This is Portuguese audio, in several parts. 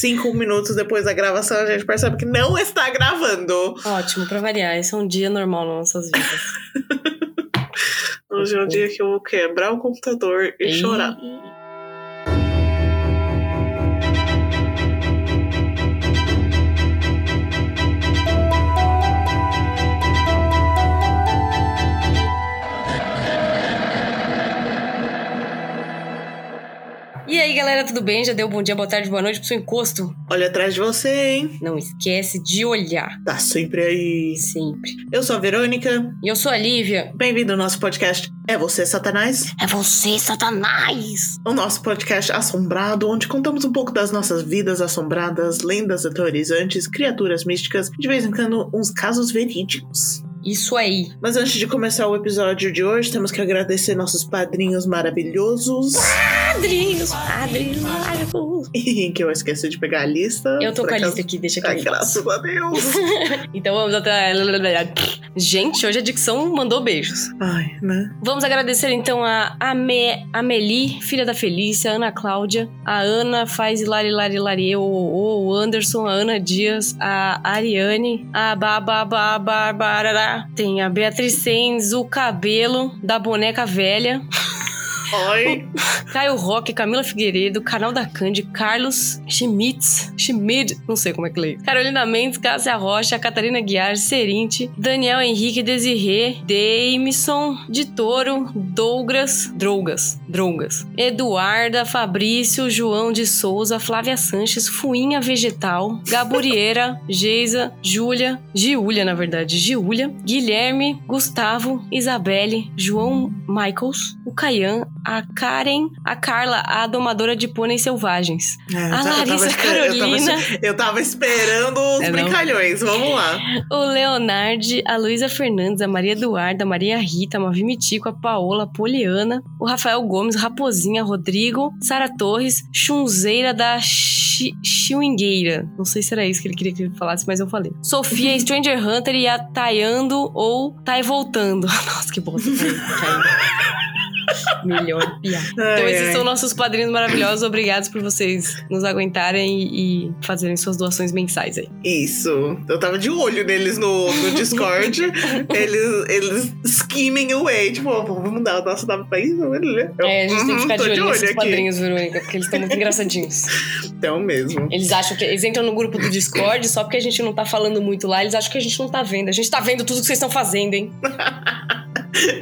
cinco minutos depois da gravação a gente percebe que não está gravando. Ótimo, pra variar. Esse é um dia normal nas nossas vidas. Hoje é o dia que eu vou quebrar o computador e, chorar. E aí, galera, tudo bem? Já deu bom dia, boa tarde, boa noite pro seu encosto? Olha atrás de você, hein? Não esquece de olhar. Tá sempre aí. Sempre. Eu sou a Verônica. E eu sou a Lívia. Bem-vindo ao nosso podcast É Você, Satanás? É você, Satanás! O nosso podcast assombrado, onde contamos um pouco das nossas vidas assombradas, lendas aterrorizantes, criaturas místicas e de vez em quando uns casos verídicos. Isso aí. Mas antes de começar o episódio de hoje, temos que agradecer nossos padrinhos maravilhosos. Padrinhos, padrinhos. E que eu esqueci de pegar a lista. Eu tô com a lista aqui, deixa que Ai, eu graças a Deus. Então vamos até. Gente, hoje a dicção mandou beijos. Ai, né? Vamos agradecer então a Ame, Amelie, filha da Felícia, a Ana Cláudia, a Ana faz Lari Lari Lari, o, o, Anderson, a Ana Dias, a Ariane, a Baba Barbara, tem a Beatriz Sens, o cabelo da boneca velha, Oi. Caio Roque, Camila Figueiredo, Canal da Candy, Carlos Schmitz, Schmid, não sei como é que lê. Carolina Mendes, Cássia Rocha, Catarina Guiar, Serinte, Daniel Henrique Desirê, Deimson, de Toro, Douglas, Drogas, Drogas, Eduarda, Fabrício, João de Souza, Flávia Sanches, Fuinha Vegetal, Gaburieira, Geisa, Júlia, Giulia, na verdade, Giulia, Guilherme, Gustavo, Isabelle, João Michaels, o Caian, a Karen, a Carla, a domadora de pôneis selvagens. É, A eu tava- eu tava Larissa esper- eu tava- Carolina. Eu tava esperando os É, brincalhões. Vamos lá. O Leonardo, a Luísa Fernandes, a Maria Eduarda, a Maria Rita, a Mavi Mitico, a Paola, a Poliana, o Rafael Gomes, Raposinha, Rodrigo, Sara Torres, Chunzeira da Chi- Chiuingueira. Não sei se era isso que ele queria que ele falasse, mas eu falei. Sofia, Stranger Hunter e a Taiando ou Tai Voltando. Nossa, que bosta. Melhor piada. Então esses ai. são nossos padrinhos maravilhosos. Obrigados por vocês nos aguentarem e, e fazerem suas doações mensais aí. Isso. Eu tava de olho neles no, no Discord. eles, eles skimming away. Tipo, ó, vamos dar o nosso nome pra isso? Eu, É, a gente tem que uhum, ficar tô de olho nesses aqui. padrinhos, Verônica, porque eles estão muito engraçadinhos. Então mesmo. Eles acham que. Eles entram no grupo do Discord só porque a gente não tá falando muito lá, eles acham que a gente não tá vendo. A gente tá vendo tudo que vocês estão fazendo, hein?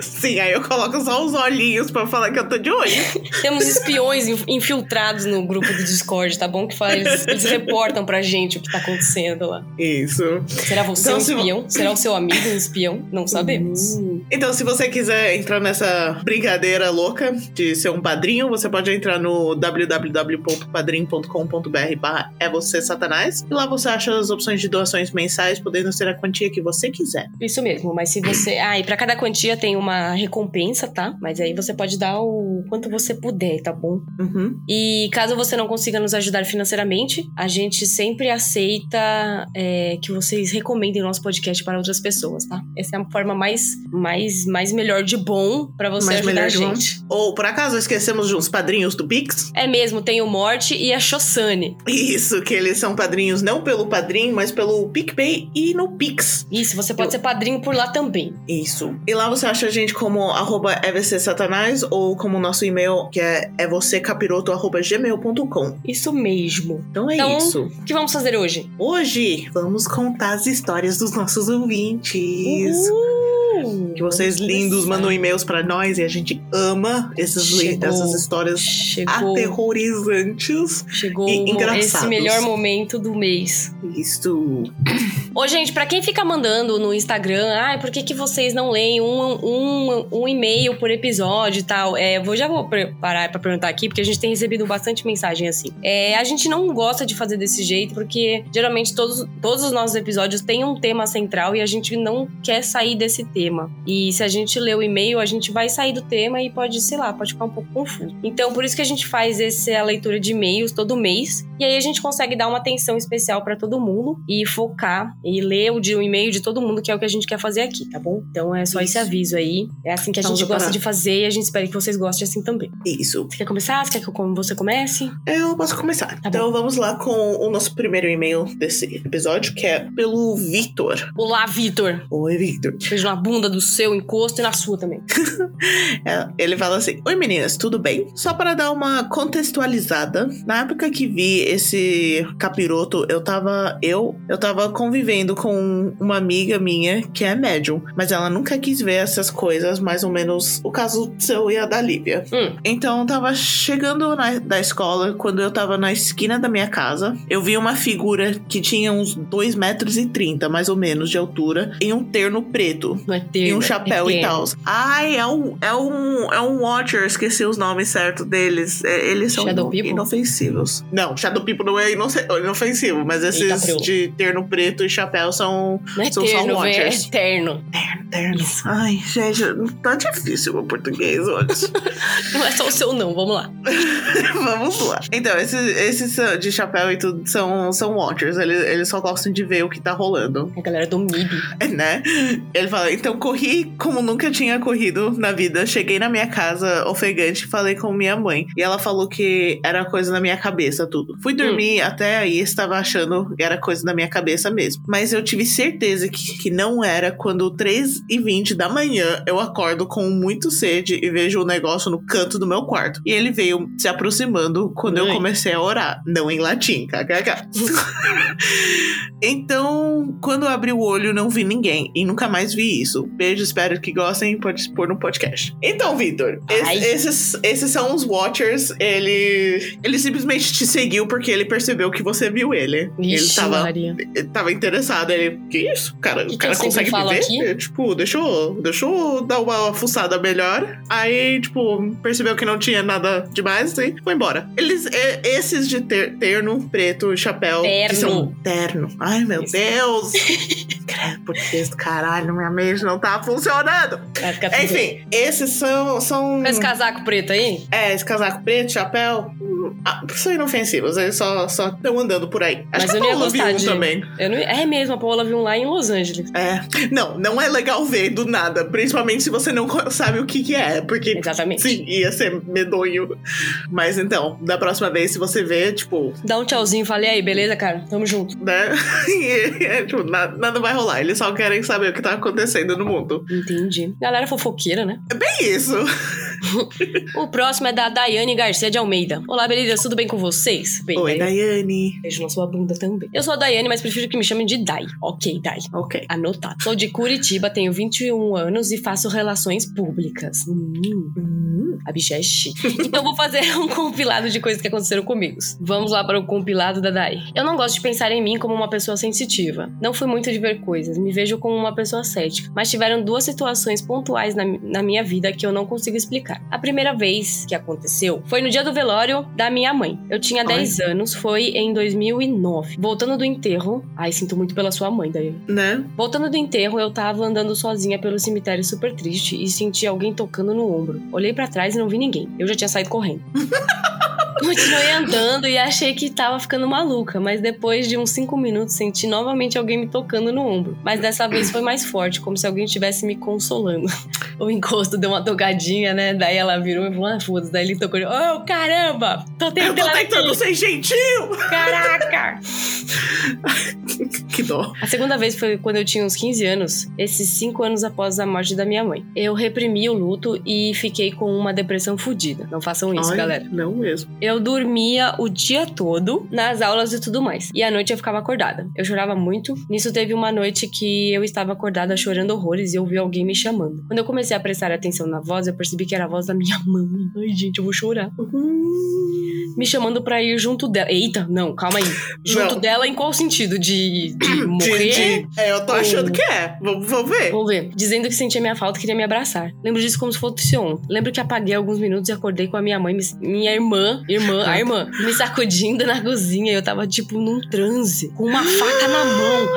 Sim, aí eu coloco só os olhinhos pra falar que eu tô de olho. Temos espiões in- infiltrados no grupo do Discord, tá bom? Que fala, eles, reportam pra gente o que tá acontecendo lá. Isso. Será você Então, um se espião? Será o seu amigo um espião? Não sabemos. Hum. Então, se você quiser entrar nessa brincadeira louca de ser um padrinho, você pode entrar no www.padrim.com.br barra é você satanás. E lá você acha as opções de doações mensais, podendo ser a quantia que você quiser. Isso mesmo, mas se você. Ah, e pra cada quantia tem uma recompensa, tá? Mas aí você pode dar o quanto você puder, tá bom? Uhum. E caso você não consiga nos ajudar financeiramente, a gente sempre aceita é, que vocês recomendem o nosso podcast para outras pessoas, tá? Essa é a forma mais, mais, mais melhor de bom pra você Mais ajudar a gente. Ou, por acaso, esquecemos de uns padrinhos do Pix? É mesmo, tem o Morte e a Shossane. Isso, que eles são padrinhos não pelo padrinho, mas pelo PicPay e no Pix. Isso, você pode Eu- ser padrinho por lá também. Isso. E lá você acha a gente como arroba evcsatanás ou como o nosso e-mail, que é evoccapiroto.gmail.com. Isso mesmo. Então é Então- isso. O que vamos fazer hoje? Hoje vamos contar as histórias dos nossos ouvintes. Uhul! Que vocês lindos mandam e-mails pra nós e a gente ama esses Chegou. essas histórias Chegou, aterrorizantes. chegou e esse melhor momento do mês. Isso. Ô, gente, pra quem fica mandando no Instagram, ai, por que, que vocês não leem um, um, um e-mail por episódio e tal? É, vou, já vou parar pra perguntar aqui, porque a gente tem recebido bastante mensagem assim. É, a gente não gosta de fazer desse jeito, porque geralmente todos, todos os nossos episódios têm um tema central e a gente não quer sair desse tema. E se a gente ler o e-mail, a gente vai sair do tema e pode, sei lá, pode ficar um pouco confuso. Então, por isso que a gente faz essa leitura de e-mails todo mês. E aí a gente consegue dar uma atenção especial para todo mundo e focar e ler o, de, o e-mail de todo mundo, que é o que a gente quer fazer aqui, tá bom? Então é só Isso. esse aviso aí. É assim que a Estamos gente gosta de fazer e a gente espera que vocês gostem assim também. Isso. Você quer começar? Você quer que eu- você comece? Eu posso começar. Tá então vamos lá com o nosso primeiro e-mail desse episódio, que é pelo Vitor. Olá, Vitor. Oi, Vitor. Beijo na bunda do seu encosto e na sua também. É, Ele fala assim: Oi meninas, tudo bem? Só para dar uma contextualizada, na época que vi esse capiroto, eu tava. Eu, eu tava convivendo com uma amiga minha que é médium, mas ela nunca quis ver essas coisas, mais ou menos o caso seu e a da Lívia. Hum. Então eu tava chegando na, da escola, quando eu tava na esquina da minha casa, eu vi uma figura que tinha uns 2 metros e 30, mais ou menos, de altura, em um terno preto. Não é ter. E um chapéu é e tal. Ai, é um, é um, é um Watcher, esqueci os nomes certos deles. É, eles são Shadow People? inofensivos. Não, Shadow People não é inofensivo, mas Eita, esses preu. de terno preto e chapéu são Não é São só terno, velho. É Watchers. eterno. ternos. Ai, gente, tá difícil o português hoje. Não é só o seu, não. Vamos lá. Vamos lá. Então, esses, esses são- de chapéu e tudo são, são Watchers. Eles, eles só gostam de ver o que tá rolando. A galera do MIB. né? Ele fala, então corri como nunca tinha corrido na vida. Cheguei na minha casa ofegante e falei com minha mãe. E ela falou que era coisa na minha cabeça, tudo. Fui dormir, até aí estava achando que era coisa na minha cabeça mesmo. Mas eu tive certeza que, que não era quando 3 e 20 da manhã eu acordo com muito sede e vejo o negócio no canto do meu quarto. E ele veio se aproximando quando eu Ai. comecei a orar. Não em latim, kkk. Então, quando eu abri o olho, não vi ninguém. E nunca mais vi isso. Beijo, espero que gostem. Pode pôr no podcast. Então, Vitor, es- esses, esses são os Watchers. Ele, ele simplesmente te seguiu porque ele percebeu que você viu ele. ele Ixi, tava, Maria. ele tava interessado. Ele, que isso? Cara, Que o que cara sempre consegue me ver? tipo, deixa eu, deixa eu dar uma fuçada melhor. Aí, tipo, percebeu que não tinha nada demais e foi embora. Eles, esses de ter- terno, preto, chapéu. Que Terno. são terno. Ai, meu Isso. Deus. Credo, português do caralho, minha mente não tá funcionando. Vai ficar tudo- Enfim, esses são. são Esse casaco preto aí? é, esse casaco preto, chapéu. Ah, são inofensivos, eles só estão andando por aí. Acho Mas que eu a Paula viu um de- também. Eu não... É mesmo, a Paola viu um lá em Los Angeles. É. Não, não é legal ver do nada, principalmente se você não sabe o que, que é, porque. Exatamente. Sim, ia ser medonho. Mas então, da próxima vez, se você ver, tipo, Dá um tchauzinho falei aí, beleza, cara? Tamo junto. né? e, é, tipo, nada, nada vai rolar. Eles só querem saber o que tá acontecendo no mundo. Entendi. Galera fofoqueira, né? É bem isso. O próximo é da Daiane Garcia de Almeida. Olá, beleza? Tudo bem com vocês? Bem, Oi, Daiane. Daiane. Beijo na sua bunda também. Eu sou a Daiane, mas prefiro que me chamem de Dai. Ok, Dai. Ok. Anotado. Sou de Curitiba, tenho 21 anos e faço relações públicas. Hum, Hum, a bicha é chique. Então vou fazer um compilado de coisas que aconteceram comigo. Vamos lá para o compilado da Dai. Eu não gosto de pensar em mim como uma pessoa sensitiva. Não fui muito de ver coisas, me vejo como uma pessoa cética. Mas tiveram duas situações pontuais na, na minha vida que eu não consigo explicar. A primeira vez que aconteceu foi no dia do velório da minha mãe. Eu tinha 10 anos, foi em 2009. Voltando do enterro. Ai, sinto muito pela sua mãe, Dai. né? Voltando do enterro, eu tava andando sozinha pelo cemitério super triste e senti alguém tocando no ombro. Olhei pra trás e não vi ninguém. Eu já tinha saído correndo. Continuei andando e achei que tava ficando maluca, mas depois de uns 5 minutos senti novamente alguém me tocando no ombro. Mas dessa vez foi mais forte, como se alguém estivesse me consolando. O encosto deu uma togadinha, né? Daí ela virou e falou: Ah, foda-se. Daí ele tocou: Oh, caramba! Tô Eu tentando, tô tentando ser gentil! Caraca! Que dó. A segunda vez foi quando eu tinha uns 15 anos, esses 5 anos após a morte da minha mãe. Eu reprimi o luto e fiquei com uma depressão fodida. Não façam isso, Ai, galera. Não mesmo. Eu dormia o dia todo nas aulas e tudo mais. E à noite eu ficava acordada. Eu chorava muito. Nisso teve uma noite que eu estava acordada chorando horrores e ouvi alguém me chamando. Quando eu comecei a prestar atenção na voz, eu percebi que era a voz da minha mãe. Ai, gente, eu vou chorar. Me chamando pra ir junto dela. Eita, não, calma aí. Junto Não. dela em qual sentido? De, de De- morrer? de- é, eu tô achando que é. Vamos, vamos ver. Vamos ver. Dizendo que sentia minha falta e queria me abraçar. Lembro disso como se fosse ontem. Lembro que apaguei alguns minutos e acordei com a minha mãe, minha irmã, irmã, a irmã, me sacudindo na cozinha. Eu tava, tipo, num transe, com uma faca na mão.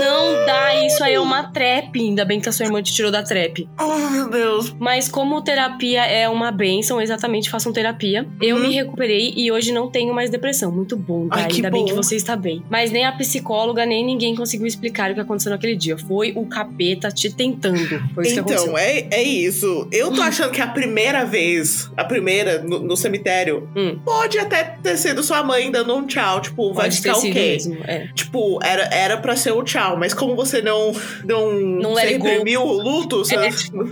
Não dá, isso aí é uma trap. Ainda bem que a sua irmã te tirou da trap. Oh, meu Deus. Mas como terapia é uma benção, exatamente, façam terapia. Eu Uhum. me recuperei e hoje não tenho mais depressão. Muito bom, tá? Ai, Ainda bem bom. que você está bem. Mas nem a psicóloga, nem ninguém conseguiu explicar o que aconteceu naquele dia. Foi o capeta te tentando. Foi isso que aconteceu. Então, é, é isso. Eu tô achando que a primeira vez, a primeira no, no cemitério, Hum. pode até ter sido sua mãe dando um tchau. Tipo, vai Pode ficar o quê? É. Tipo, era, era pra ser o tchau, mas como você não. Não, Não você reprimiu o luto, você É.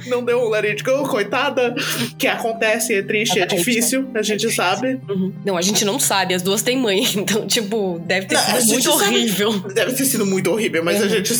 não deu um let it go, coitada. Que acontece, é triste, é difícil, a gente difícil. sabe. Uhum. Não, a gente não sabe. As duas têm mãe. Então, tipo, deve ter Não, sido muito sabe. horrível. Deve ter sido muito horrível, mas a Uhum. gente.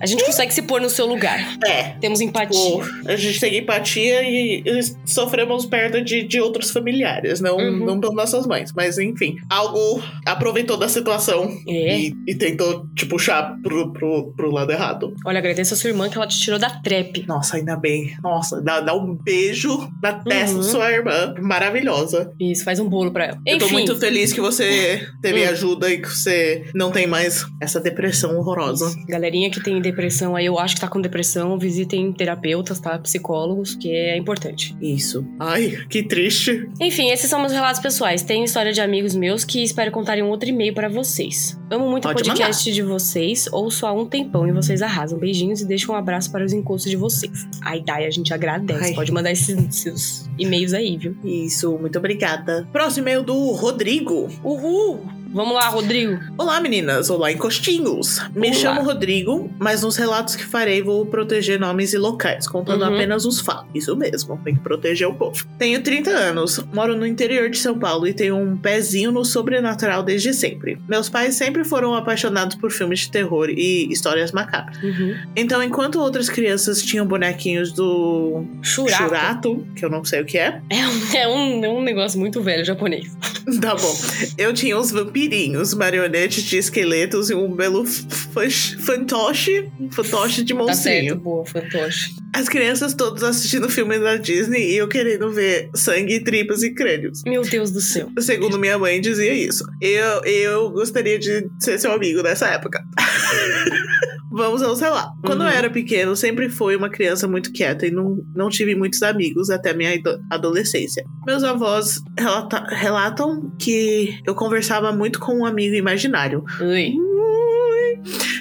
A gente consegue se pôr no seu lugar. É. Temos empatia. Pô, a gente tem empatia e, e sofremos perda de, de outros familiares, não, Uhum. não pelas nossas mães. Mas enfim, algo aproveitou da situação É. e, e tentou te puxar pro, pro, pro lado errado. Olha, agradeço a sua irmã que ela te tirou da trap. Nossa, ainda bem. Nossa, dá, dá um beijo na testa Uhum. da sua irmã. Maravilhosa. Isso, faz um bolo pra ela. Eu tô muito feliz que você teve Hum. ajuda e que você não tem mais essa depressão horrorosa. galerinha que tem depressão aí, eu acho que tá com depressão, visitem terapeutas, tá? Psicólogos, que é importante. Isso. Ai, que triste. Enfim, esses são meus relatos pessoais. Tem história de amigos meus que espero contar em um outro e-mail pra vocês. Amo muito o Pode podcast de vocês, ouço há um tempão e vocês arrasam. Beijinhos e deixo um abraço para os encostos de vocês. Ai, Dai, a gente agradece. Ai. Pode mandar esses seus e-mails aí, viu? Isso, muito obrigada. Próximo e-mail do Rodrigo. Uhul! Vamos lá, Rodrigo. Olá, meninas. Olá, encostinhos. Me Olá. chamo Rodrigo, mas nos relatos que farei vou proteger nomes e locais, contando Uhum. apenas os fatos. Isso mesmo, tem que proteger o povo. Tenho 30 anos, moro no interior de São Paulo e tenho um pezinho no sobrenatural desde sempre. Meus pais sempre foram apaixonados por filmes de terror e histórias macabras. Uhum. Então, enquanto outras crianças tinham bonequinhos do Churato. Churato, que eu não sei o que é, É, um, é, um, é um negócio muito velho japonês. Tá bom. Eu tinha os vampirinhos, marionetes de esqueletos e um belo fantoche, fantoche de Tá certo, monstrinho. boa, fantoche. As crianças todas assistindo filmes da Disney e eu querendo ver sangue, tripas e crânios. Meu Deus do céu. Segundo minha mãe dizia isso. Eu, eu gostaria de ser seu amigo nessa época. Vamos aos relatos. Quando Uhum. eu era pequeno, sempre fui uma criança muito quieta e não, não tive muitos amigos até minha ado- adolescência. Meus avós relata- relatam que eu conversava muito com um amigo imaginário. Ui.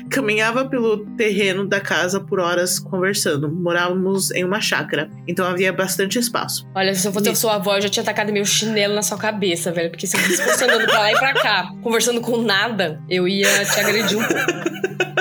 Caminhava pelo terreno da casa por horas conversando. Morávamos em uma chácara, então havia bastante espaço. Olha, se eu fosse a sua avó, eu já tinha tacado meu chinelo na sua cabeça, velho. Porque se você fosse andando pra lá e pra cá, conversando com nada, eu ia te agredir um pouco.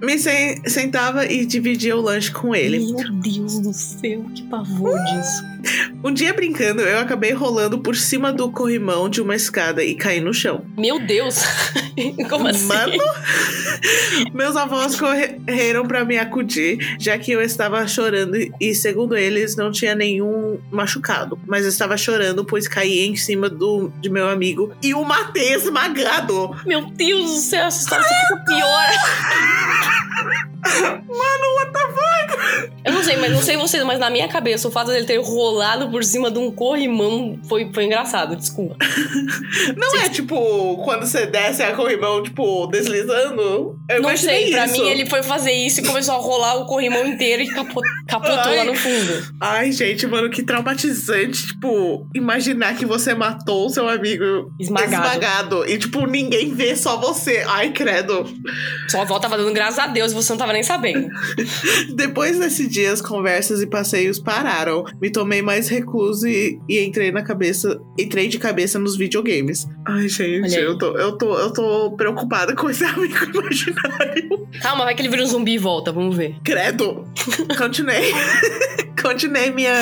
Me sen- sentava e dividia o lanche com ele. Meu Deus do céu, que pavor disso. Um dia brincando, eu acabei rolando por cima do corrimão de uma escada e caí no chão. Meu Deus! Como assim? Mano, meus avós correram pra me acudir, já que eu estava chorando e, segundo eles, não tinha nenhum machucado. Mas eu estava chorando, pois caí em cima do, de meu amigo e o matei esmagado. Meu Deus do céu, essa história fica pior. Mano, what the fuck? Eu não sei, mas não sei vocês, mas na minha cabeça, o fato dele ter rolado por cima de um corrimão foi, foi engraçado, desculpa. Não é tipo quando você desce a corrimão, tipo, deslizando? Eu não sei, pra isso. mim ele foi fazer isso e começou a rolar o corrimão inteiro e capo- capotou Ai. lá no fundo. Ai, gente, mano, que traumatizante. Tipo, imaginar que você matou o seu amigo Esmagado. esmagado. E, tipo, ninguém vê, só você. Ai, credo. Sua avó tava dando graças a Deus e você não tava nem sabendo. Depois desse dia, as conversas e passeios pararam. Me tomei mais recluso e, e entrei na cabeça. Entrei de cabeça nos videogames. Ai, gente, eu tô, eu, tô, eu tô preocupada com esse amigo imaginário. Calma, vai que ele vira um zumbi e volta, vamos ver. Credo. Continuei. Continuei minha.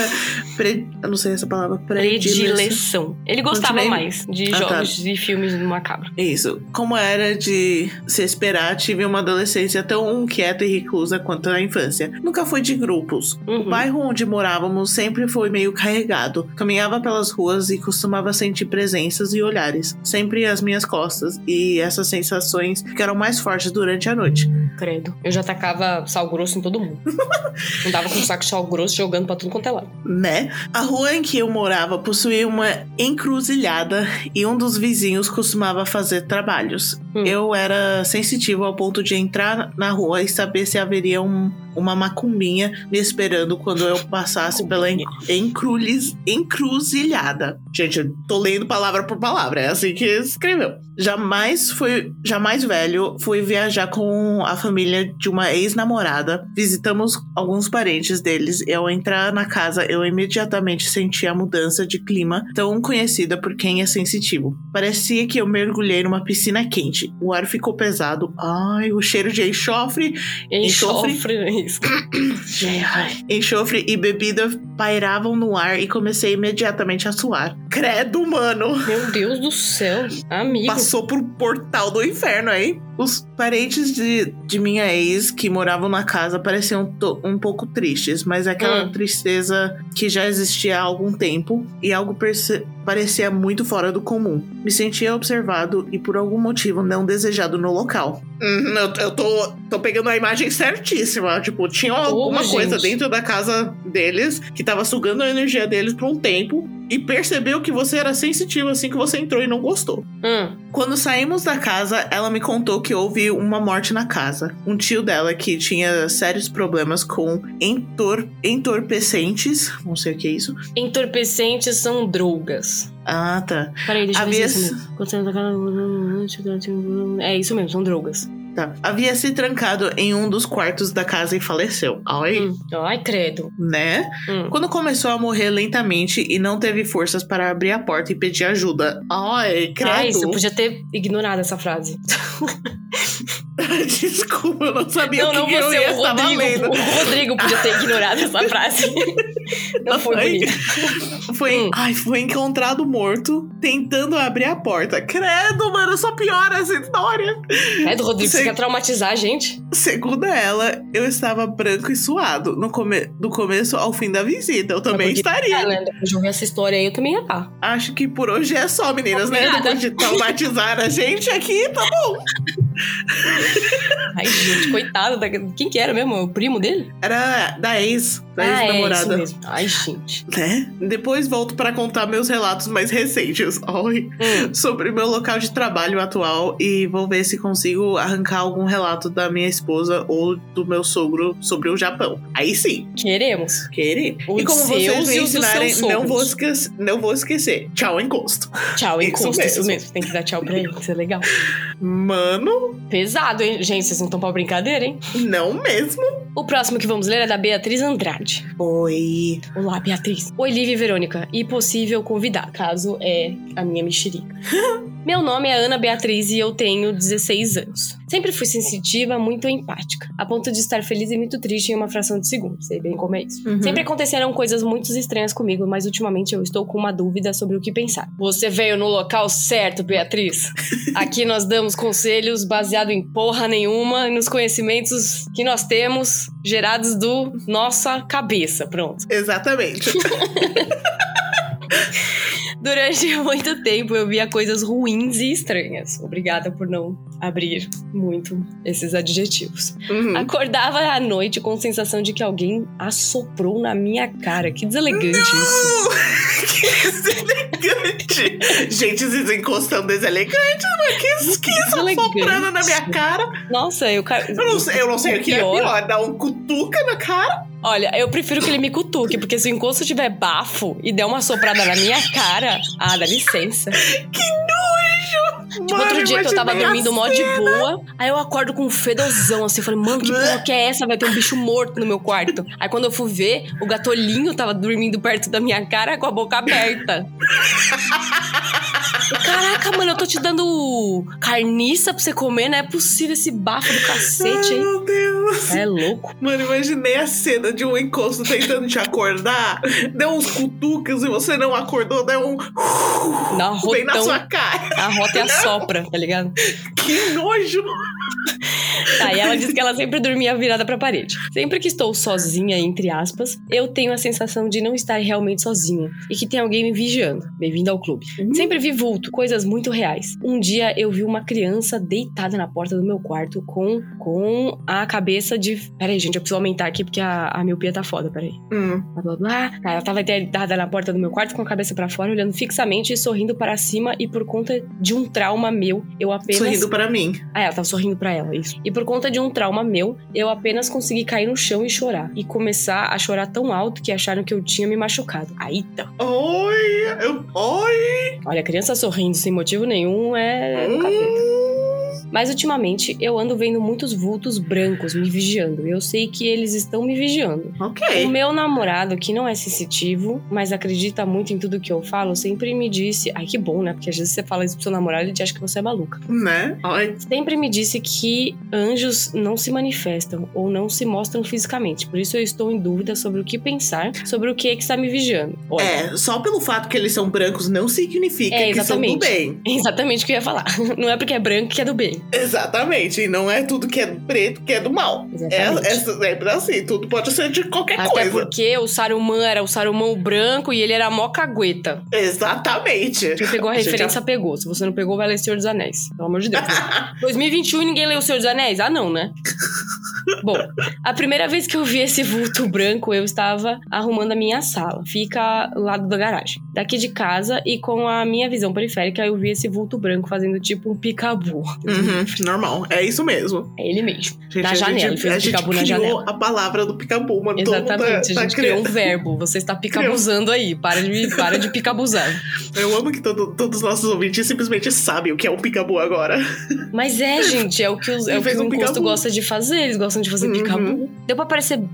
Pre... Eu não sei essa palavra. Predileção. Predileção. Ele gostava Continuei. mais de Ah, tá. jogos e filmes macabros. Isso. Como era de se esperar, tive uma adolescência tão quieta e reclusa quanto a infância. Nunca fui de grupos. O Uhum. bairro onde morávamos sempre foi meio carregado. Caminhava pelas ruas e costumava sentir presenças e olhares, sempre às minhas costas, e essas sensações ficaram mais fortes durante a noite. Credo. Eu já tacava sal grosso em todo mundo. Andava com um saco de sal grosso jogando pra tudo quanto é lado. Né? A rua em que eu morava possuía uma encruzilhada e um dos vizinhos costumava fazer trabalhos. Hum. Eu era sensitivo ao ponto de entrar na rua e saber se haveria um- uma macumbinha me esperando quando eu passasse pela en- encrulis- encruzilhada. Gente, eu tô lendo palavra por palavra, é assim que escreveu. Jamais fui, jamais velho, fui viajar com a família de uma ex-namorada. Visitamos alguns parentes deles e ao entrar na casa eu imediatamente senti a mudança de clima tão conhecida por quem é sensitivo. Parecia que eu mergulhei numa piscina quente. O ar ficou pesado. Ai, o cheiro de enxofre Enxofre? Enxofre. é Isso. Enxofre e bebida pairavam no ar e comecei imediatamente a suar. Credo, mano! Meu Deus do céu. Amigo. Passou pro portal do inferno aí. Os parentes de, de minha ex que moravam na casa pareciam um pouco tristes, mas aquela Hum. tristeza que já existia há algum tempo e algo parecia muito fora do comum. Me sentia observado e por algum motivo não desejado no local. Uhum, eu, eu tô, tô pegando a imagem certíssima. Tipo, tinha alguma gente. coisa dentro da casa deles que tava sugando a energia deles por um tempo e percebeu que você era sensitivo assim que você entrou e não gostou. Hum. Quando saímos da casa, ela me contou que houve uma morte na casa. Um tio dela que tinha sérios problemas com entor entorpecentes. Não sei o que é isso. Entorpecentes são drogas. Ah, tá. Peraí, deixa eu ver Havia se é isso mesmo. É isso são drogas. Tá. Havia se trancado em um dos quartos da casa e faleceu. Ai, Hum. Ai, credo. né? Hum. Quando começou a morrer lentamente e não teve forças para abrir a porta e pedir ajuda. Ai, credo. Ai, você podia ter ignorado essa frase. Desculpa, eu não sabia não, o que, não que eu você, ia o Rodrigo. lendo. O Rodrigo podia ter ignorado essa frase. Não foi Ai. bonito. Foi, Hum. ai, foi encontrado morto tentando abrir a porta. Credo, mano, só piora essa história. É do Rodrigo, Sei. você quer traumatizar a gente? Segundo ela, eu estava branco e suado no come do começo ao fim da visita. Eu também porque- estaria. É, né? Depois de ouvir essa história aí, eu também ia estar. Acho que por hoje é só, meninas, né? Depois de traumatizar a gente aqui, tá bom. Ai, gente, coitado. Da... Quem que era mesmo? O primo dele? Era da ex, da ah, é, isso ex-namorada. mesmo. Ai, gente. né? Depois volto para contar meus relatos mais recentes. Ai. Hum. sobre meu local de trabalho atual e vou ver se consigo arrancar algum relato da minha esposa ou do meu sogro sobre o Japão. Aí sim, Queremos. querer. Os e como vocês me ensinarem, não vou, esquecer, não vou esquecer. Tchau, encosto. Tchau, Isso encosta, isso mesmo. mesmo. Tem que dar tchau pra ele, isso é legal. Mano, Pesado, hein? Gente, vocês não estão pra brincadeira, hein? não mesmo. O próximo que vamos ler é da Beatriz Andrade. Oi. Olá, Beatriz. Oi, Lívia e Verônica. E possível convidar, caso é a minha mexerica. Meu nome é Ana Beatriz e eu tenho 16 anos. Sempre fui sensitiva, muito empática, a ponto de estar feliz e muito triste em uma fração de segundo. Sei bem como é isso. Uhum. Sempre aconteceram coisas muito estranhas comigo, mas ultimamente eu estou com uma dúvida sobre o que pensar. Você veio no local certo, Beatriz. Aqui nós damos conselhos baseados em porra nenhuma e nos conhecimentos que nós temos gerados do nossa cabeça. Pronto. Exatamente. Durante muito tempo eu via coisas ruins e estranhas. Obrigada por não abrir muito esses adjetivos. Uhum. Acordava à noite com a sensação de que alguém assoprou na minha cara. Que deselegante isso. que deselegante. Gente, esses encostando deselegantes, mas que, que isso Deselegante. soprando na minha cara. Nossa, eu. Eu não sei, eu não sei o que é pior. Dar um cutuca na cara. Olha, eu prefiro que ele me cutuque, porque se o encosto tiver bafo e der uma soprada na minha cara, ah, dá licença. Tipo, Mano, outro dia que eu tava dormindo mó de boa, aí eu acordo com um fedozão, assim, eu falei, mano, que porra que é essa? Vai ter um bicho morto no meu quarto. Aí quando eu fui ver, o gatolinho tava dormindo perto da minha cara com a boca aberta. Caraca, mano, eu tô te dando carniça pra você comer, não é possível esse bafo do Ai, cacete, hein? meu Deus. É louco. Mano, imaginei a cena de um encosto tentando te acordar. Deu uns cutucas e você não acordou, deu um. Dá Bem na sua cara. A rota e a sopra, tá ligado? Que nojo. Tá, e ela diz que ela sempre dormia virada pra parede. Sempre que estou sozinha, entre aspas, eu tenho a sensação de não estar realmente sozinha e que tem alguém me vigiando. Bem-vindo ao clube. Uhum. Sempre vi vulto, coisas muito reais. Um dia eu vi uma criança deitada na porta do meu quarto com, com a cabeça de. Peraí, gente, eu preciso aumentar aqui porque a, a miopia tá foda, peraí. Hum. Blá blá blá. Tá, Ela tava deitada na porta do meu quarto com a cabeça pra fora, olhando fixamente e sorrindo para cima. E por conta de um trauma meu, eu apenas. Sorrindo para mim. Ah, ela tava sorrindo pra ela, isso. E por conta de um trauma meu, eu apenas consegui cair no chão e chorar. E começar a chorar tão alto que acharam que eu tinha me machucado. Aí tá. Oi! Eu, oi! Olha, criança sorrindo sem motivo nenhum é capeta. Mas ultimamente eu ando vendo muitos vultos brancos me vigiando. Eu sei que eles estão me vigiando. O Ok. meu namorado, que não é sensitivo, mas acredita muito em tudo que eu falo, sempre me disse. Ai, que bom, né? Porque às vezes você fala isso pro seu namorado e ele acha que você é maluca. Né? Ai. Sempre me disse que anjos não se manifestam ou não se mostram fisicamente. Por isso eu estou em dúvida sobre o que pensar, sobre o que, é que está me vigiando. Olha, É, só pelo fato que eles são brancos não significa É, que são do bem. é exatamente o que eu ia falar. Não é porque é branco que é do bem. Exatamente. E não é tudo que é preto que é do mal. É, é sempre assim. Tudo pode ser de qualquer Até coisa. porque o Saruman era o Saruman branco e ele era mó cagueta. Exatamente. Quem pegou a Gente, referência pegou. Se você não pegou, vai ler Senhor dos Anéis. Pelo amor de Deus. né? 2021 e ninguém leu o Senhor dos Anéis? Ah, não, né? Bom, a primeira vez que eu vi esse vulto branco, eu estava arrumando a minha sala. Fica ao lado da garagem. Daqui de casa e com a minha visão periférica, eu vi esse vulto branco fazendo tipo um picabu. Uhum, normal. É isso mesmo. É ele mesmo. Gente, Na a janela, gente, ele fez o gente picabu na criou janela. a palavra do picabu, mano. Exatamente, mundo a tá, tá gente criou um verbo. Você está picabuzando aí. Para de, para de picabuzar. Eu amo que todo- todos os nossos ouvintes simplesmente sabem o que é um picabu agora. Mas é, gente, é o que, os, é o, que o um encosto gosta de fazer. Eles gostam de fazer Uhum. picabu. Deu pra, perceber,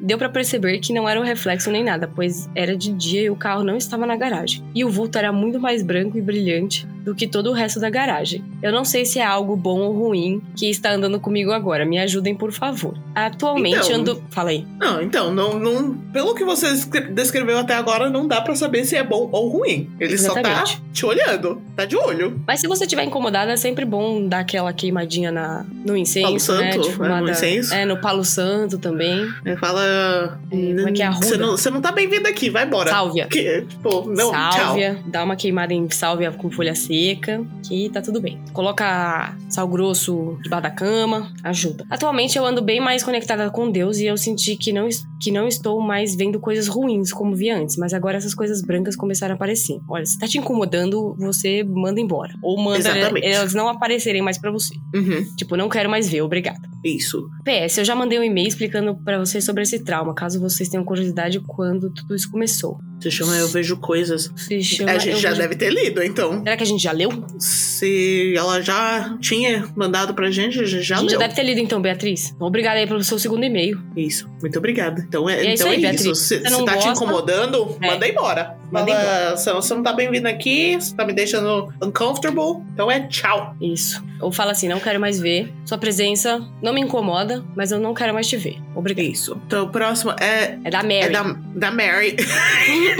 deu pra perceber que não era um reflexo nem nada, pois era de dia e o carro não estava na garagem. E o vulto era muito mais branco e brilhante do que todo o resto da garagem. Eu não sei se é algo bom ou ruim que está andando comigo agora. Me ajudem, por favor. Atualmente Então. ando. Fala aí. Não, então, não, não, pelo que você escre- descreveu até agora, não dá pra saber se é bom ou ruim. Ele só Exatamente. tá te olhando, tá de olho. Mas se você estiver incomodada, é sempre bom dar aquela queimadinha na, no incenso, Palo né? santo, Tipo, é, no uma da- incenso. É, no palo santo também. Ele fala. como é que é a Você ruda? não, você não tá bem-vindo aqui, vai embora. Sálvia. Que, tipo, não, tchau. sálvia, dá uma queimada em sálvia com folha seca, que tá tudo bem. Coloca sal grosso debaixo da cama, ajuda. Atualmente eu ando bem mais conectada com Deus e eu senti que não, que não estou mais vendo coisas ruins como via antes, mas agora essas coisas brancas começaram a aparecer. Olha, se tá te incomodando, você manda embora. Ou manda Exatamente. elas não aparecerem mais pra você. Uhum, Tipo, não quero mais ver, obrigada. isso. PS, eu já mandei um e-mail explicando pra vocês sobre esse trauma, caso vocês tenham curiosidade quando tudo isso começou. Se chama Eu Vejo Coisas. Se chama, a gente eu já vejo- deve ter lido, então. Será que a gente já leu? Se ela já tinha mandado pra gente, a gente já a gente já leu. deve ter lido então, Beatriz. Obrigada aí pelo seu segundo e-mail. Isso. Muito obrigada. Então é, é isso então aí, é Beatriz. isso. Se, Você se não tá te gosta? incomodando, É. manda embora. Manda Fala, "Você- Você não tá bem-vindo aqui, você tá me deixando uncomfortable. Então é tchau. Isso. Ou fala assim, não quero mais ver. Sua presença não me incomoda, mas eu não quero mais te ver. Obrigada. Isso. Então o próximo é, É da Mary. é da, da Mary.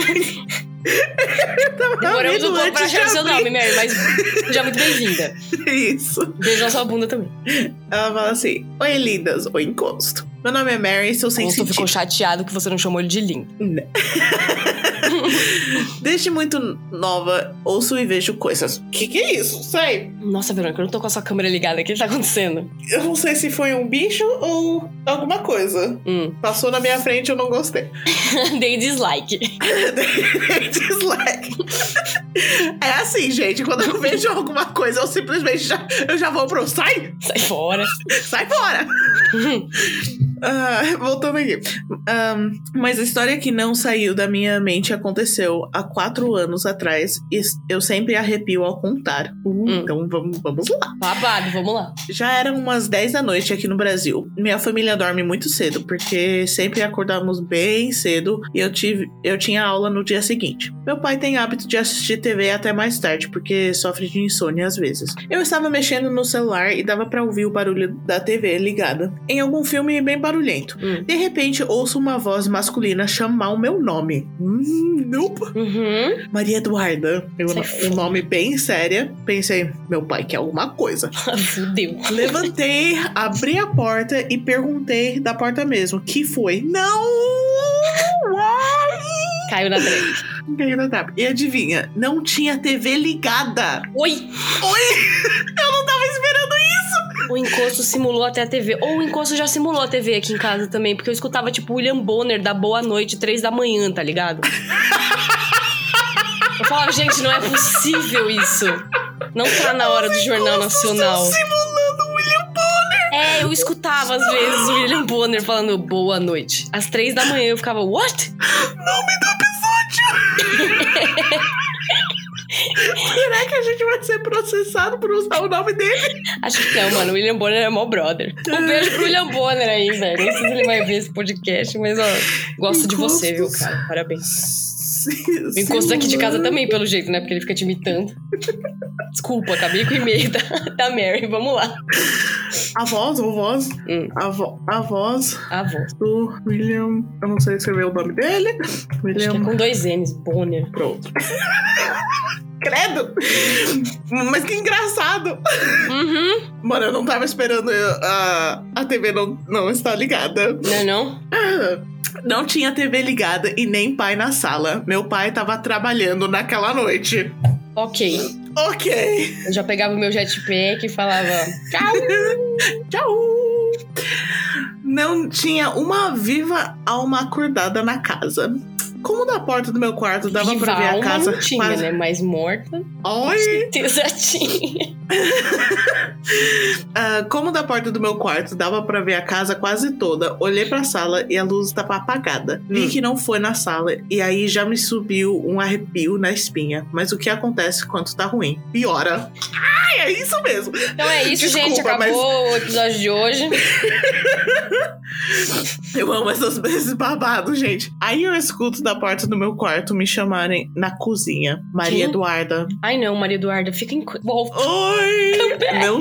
Demoramos um pouco pra achar o seu nome, Mary, mas seja muito bem-vinda. Isso. Beijo na sua bunda também. Ela fala assim: Oi, lindas. Oi, encosto. Meu nome é Mary, sou Ou tu sensitiva. ficou chateado que você não chamou ele de lindo. Desde muito nova, ouço e vejo coisas. Que que é isso? Sei. Nossa, Verônica, eu não tô com a sua câmera ligada. O que tá acontecendo? Eu não sei se foi um bicho ou alguma coisa. Hum. Passou na minha frente eu não gostei. Dei dislike. Dislike. É assim, gente. Quando eu vejo alguma coisa, eu simplesmente já, eu já vou pro. Sai! Sai fora. Sai fora! Ah, voltando aqui. Ahn, mas a história que não saiu da minha mente aconteceu há quatro anos atrás. E eu sempre arrepio ao contar. Uh, Hum. Então vamos, vamos lá. Babado, vamos lá. Já eram umas 10 da noite aqui no Brasil. Minha família dorme muito cedo, porque sempre acordamos bem cedo e eu, tive, eu tinha aula no dia seguinte. Meu pai tem hábito de assistir TV até mais tarde, porque sofre de insônia às vezes. Eu estava mexendo no celular e dava pra ouvir o barulho da TV ligada. Em algum filme bem barulhento barulhento. Hum. De repente, ouço uma voz masculina chamar o meu nome. Hum, nope. Uhum. Maria Eduarda. Eu, um nome bem séria. Pensei, meu pai quer alguma coisa. Fudeu. Levantei, abri a porta e perguntei da porta mesmo. Que foi? Não! Ai! Caiu na drag. Ganhei na tapa. E adivinha, não tinha TV ligada. Oi! Oi! Eu não! O encosto simulou até a TV. Ou o encosto já simulou a TV aqui em casa também, porque eu escutava, tipo, William Bonner da Boa Noite, três da manhã, tá ligado? Eu falava, gente, não é possível isso. Não tá na hora do Jornal Nacional. Simulando o William Bonner. É, eu escutava às vezes o William Bonner falando boa noite. Às três da manhã eu ficava, what? Nome do episódio! Será que a gente vai ser processado por usar o nome dele? Acho que não, mano. O William Bonner é mó brother. Um beijo pro William Bonner aí, velho. Não sei se ele vai ver esse podcast, mas ó, gosto de você, viu, cara? Parabéns. O encosto daqui de casa também, pelo jeito, né? Porque ele fica te imitando. Desculpa, acabei com o e-mail da, da Mary. Vamos lá. A voz, ou voz? Hum. A, vo a voz A voz. do William. Eu não sei escrever o nome dele. É William. com dois N's. Bonner. Pronto. Credo! Mas que engraçado! Uhum. Mano, eu não tava esperando a, a TV não, não estar ligada. Não é não? Ah, Não tinha TV ligada e nem pai na sala. Meu pai tava trabalhando naquela noite. Ok. Ok. Eu já pegava o meu jetpack e falava... Tchau. Tchau! Não tinha uma viva alma acordada na casa. Como da porta do meu quarto dava Viva pra ver a alma casa não tinha, quase... né? Mas morta, Oi! certeza tinha. Ah, como da porta do meu quarto dava pra ver a casa quase toda, olhei pra sala e a luz estava apagada. Vi Hum. que não foi na sala e aí já me subiu um arrepio na espinha. Mas o que acontece quando tá ruim? Piora. Ai, é isso mesmo. Então é isso, Desculpa, gente. Acabou o episódio de hoje. Eu amo essas, esses babados, gente. Aí eu escuto da porta do meu quarto me chamarem na cozinha. Maria Quem? Eduarda. Ai, não, Maria Eduarda, fica em. Volta. Oi! Não,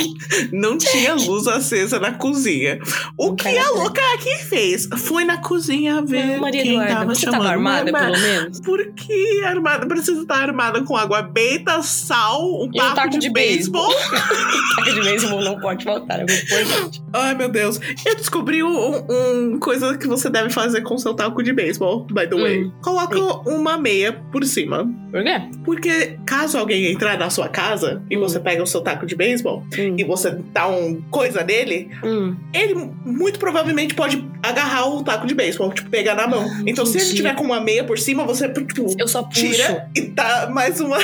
não tinha luz acesa na cozinha. O Não que a louca aqui fez? Foi na cozinha ver Não, Maria quem Eduarda, tava você chamando. tava armada, pelo menos? Por que armada? Precisa estar armada com água benta, sal, um um taco, de, beisebol. Taco de beisebol não pode faltar, é muito importante. Ai, meu Deus. Eu descobri um, um coisa que você deve fazer com seu taco de beisebol, by the way. Hum. Coloca uma meia por cima. Por quê? Porque caso alguém entrar na sua casa e Hum. você pega o seu taco de beisebol Hum. e você dá um coisa nele, Hum. ele muito provavelmente pode agarrar o taco de beisebol, tipo, pegar na mão. Ah, então, se ele tiver com uma meia por cima, você, tipo, Eu só puxo. tira e dá mais uma.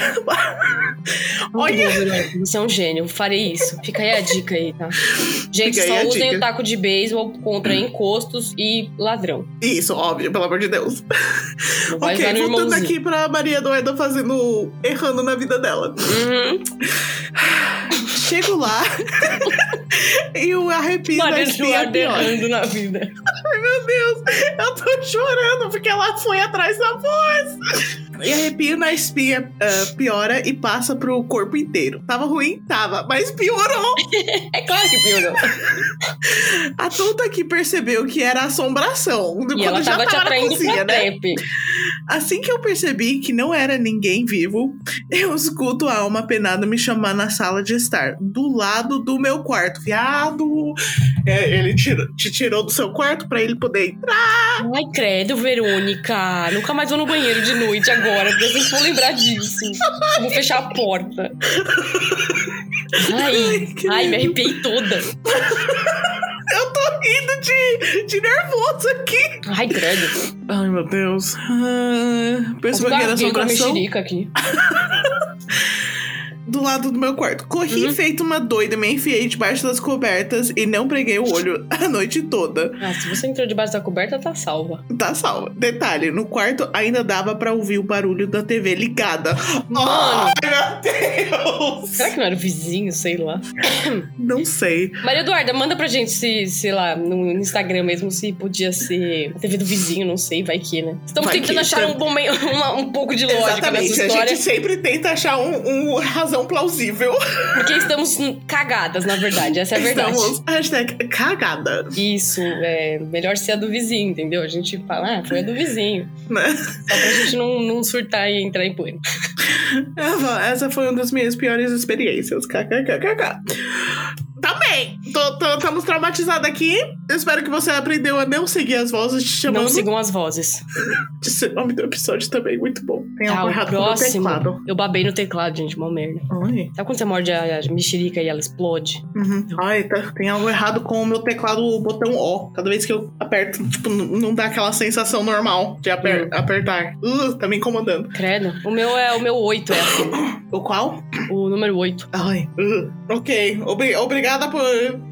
Olha! Você é um gênio, farei isso. Fica aí a dica aí, tá? Gente, Fica só usem o taco de beisebol contra encostos e ladrão. Isso, óbvio, pelo amor de Deus. Ok, voltando aqui pra Maria Eduarda fazendo. errando na vida dela. Uhum. Chego lá e o arrepio da Maria espinha Eduarda pior. errando na vida. Meu Deus, eu tô chorando porque ela foi atrás da voz. E arrepio na espinha ah, piora e passa pro corpo inteiro. Tava ruim? Tava, mas piorou. É claro que piorou. A tonta aqui percebeu que era assombração. E ela já tava te na cozinha, né? trap. Assim que eu percebi que não era ninguém vivo, eu escuto a alma penada me chamar na sala de estar, do lado do meu quarto. Viado! É, ele tirou- te tirou do seu quarto pra ele poder entrar. Ai, credo, Verônica. Nunca mais vou no banheiro de noite agora, porque eu sempre vou lembrar disso. Eu vou fechar a porta. Ai, ai, me arrepiei toda. Eu tô rindo de, de nervoso aqui. Ai, credo. Ai, meu Deus. Ah, percebeu que era Gasguei com a assombração mexerica aqui. do lado do meu quarto. Corri Uhum. feito uma doida, me enfiei debaixo das cobertas e não preguei o olho a noite toda. Ah, se você entrou debaixo da coberta, tá salva. Tá salva. Detalhe, no quarto ainda dava pra ouvir o barulho da TV ligada. Mano. Ai, meu Deus! Será que não era o vizinho, sei lá? Não sei. Maria Eduarda, manda pra gente se, sei lá, no Instagram mesmo, se podia ser a TV do vizinho, não sei, vai que, né? Estamos Vai tentando que, achar tá. um, bom uma- um pouco de lógica Exatamente. nessa A história. gente sempre tenta achar um, um razão razão plausível. Porque estamos cagadas, na verdade. Essa é a verdade. Estamos. Hashtag cagada. Isso, é melhor ser a do vizinho, entendeu? A gente fala, ah, foi a do vizinho. Né? Só pra gente não, não surtar e entrar em pânico. Essa- foi uma das minhas piores experiências. KKKKK. Também. Tô, tô, estamos traumatizados aqui. Espero que você aprendeu a não seguir as vozes te chamando. Não sigam as vozes. Esse é o nome do episódio também, muito bom. Tem algo o errado com o próximo. teclado. Eu babei no teclado, gente, mó merda. Ai. Sabe quando você morde a, a mexerica e ela explode? Uhum. Ai, tá- tem algo errado com o meu teclado, o botão O. Cada vez que eu aperto, tipo, não dá aquela sensação normal de aper- Hum. apertar. Uh, tá me incomodando. Credo. O meu é o meu 8, é assim. O qual? O número 8. Ai. uh. Ok. Obri- obrigada por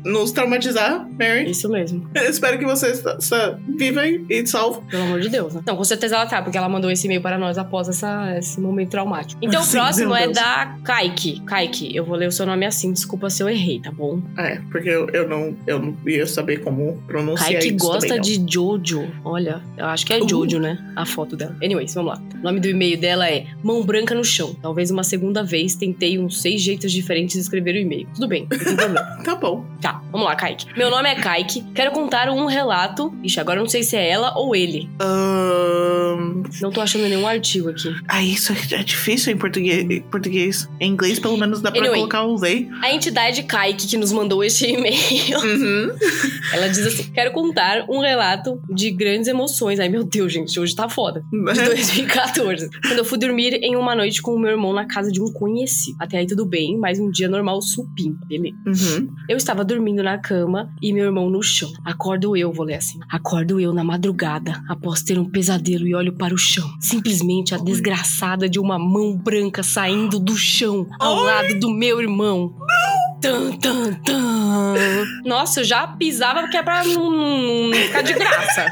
nos traumatizar, Mary. Isso mesmo. Eu espero que você está, está viva e salvo. Pelo amor de Deus. né? Não, com certeza ela tá, porque ela mandou esse e-mail para nós após essa, esse momento traumático. Então Sim, o próximo é da Kaique. Kaique, eu vou ler o seu nome assim, desculpa se eu errei, tá bom? É, porque eu, eu, não, eu não ia saber como pronunciar Kaique isso gosta também, não. de Jojo. Olha, eu acho que é Uh. Jojo, né? A foto dela. Anyways, vamos lá. O nome do e-mail dela é Mão Branca no Chão. Talvez uma segunda vez tentei uns seis jeitos diferentes de escrever o e-mail. Tudo bem, não tem problema. Tá bom. Tá, vamos lá, Kaique. Meu nome é Kaique. Quero contar um relato. Ixi, agora eu não sei se é ela ou ele. Ahn, Não tô achando nenhum artigo aqui. Ah, isso é difícil em português. Em, português. Em inglês, pelo menos, dá pra Anyway. colocar o they. A entidade Kaique que nos mandou este e-mail, Uhum. ela diz assim: Quero contar um relato de grandes emoções. Ai, meu Deus, gente, hoje tá foda. De 2014. Quando eu fui dormir em uma noite com o meu irmão na casa de um conhecido. Até aí tudo bem, mas um dia normal supim, beleza. Uhum. Eu estava dormindo na cama e meu irmão no chão. Acordo eu, vou ler assim. Acordo eu na madrugada, após ter um pesadelo e olho para o chão. Simplesmente a desgraçada de uma mão branca saindo do chão ao Ai. lado do meu irmão. Tan, tan, tan. Nossa, eu já pisava que é pra não, não- não ficar de graça.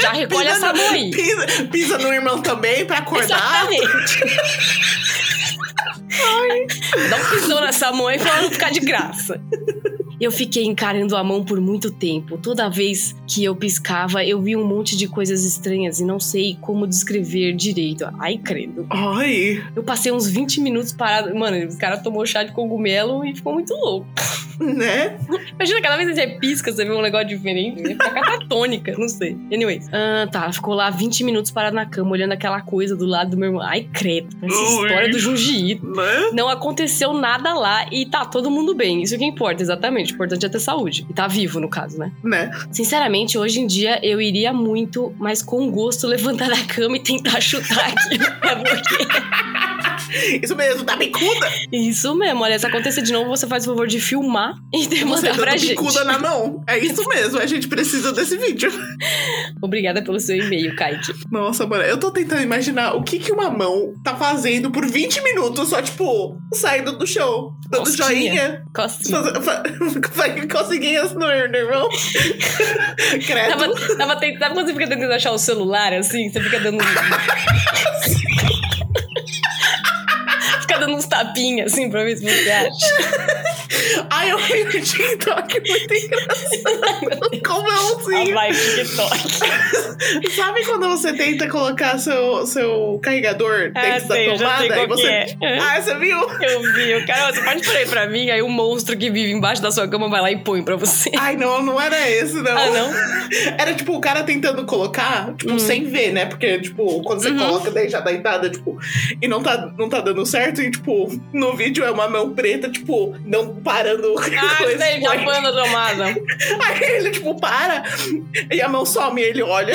Já recolhe Pisa essa mão aí. Pisa, pisa no irmão também pra acordar. Exatamente. Dá um pisão nessa aí pra ela não ficar de graça. Eu fiquei encarando a mão por muito tempo. Toda vez que eu piscava, eu vi um monte de coisas estranhas e não sei como descrever direito. Ai, credo. Ai, Eu passei uns 20 minutos parado. Mano, o cara tomou chá de cogumelo e ficou muito louco. né? Imagina, cada vez que você pisca, você vê um negócio diferente. Ia ficar catatônica, não sei. Anyways. Ah, tá, ficou lá 20 minutos parada na cama, olhando aquela coisa do lado do meu irmão. Ai, credo. Essa história do Junji Ito. Né? Não aconteceu nada lá e tá todo mundo bem. Isso que importa, exatamente. O importante é ter saúde. E tá vivo, no caso, né? Né? Sinceramente, hoje em dia eu iria muito, mas com gosto, levantar da cama e tentar chutar aquilo pra bloquear. Isso mesmo, dá bicuda. Isso mesmo. Olha, se acontecer de novo, você faz o favor de filmar e de Você pra gente. bicuda na mão. É isso mesmo, a gente precisa desse vídeo. Obrigada pelo seu e-mail, Kaique. Nossa, mano, eu tô tentando imaginar o que que uma mão tá fazendo por 20 minutos, só, tipo, saindo do chão, dando Cosquinha. joinha, Costinha. faz- fa- faz conseguinhas no no irmão. Credo. Tava, tava tentando, sabe quando você fica tentando achar o celular assim? Você fica dando. fica dando uns tapinhas assim pra ver se você acha. Ai, eu vi no TikTok muito engraçado. Com Ah, mãozinho. vai, TikTok. Sabe quando você tenta colocar seu, seu carregador Ah, dentro sei, da sei tomada e você. é. Ah, você viu? Eu vi, o cara, você pode pôr aí pra mim, aí o monstro que vive embaixo da sua cama vai lá e põe pra você. Ai, não, não era esse, não. Ah, não? Era tipo o cara tentando colocar, tipo, Hum. sem ver, né? Porque, tipo, quando você Uhum. coloca daí já deitada, tipo, e não tá, não tá dando certo, e, tipo, no vídeo é uma mão preta, tipo, não parando. Ah, coisa, sei, já põe na tomada. Aí ele, tipo, para, e a mão some, e ele olha,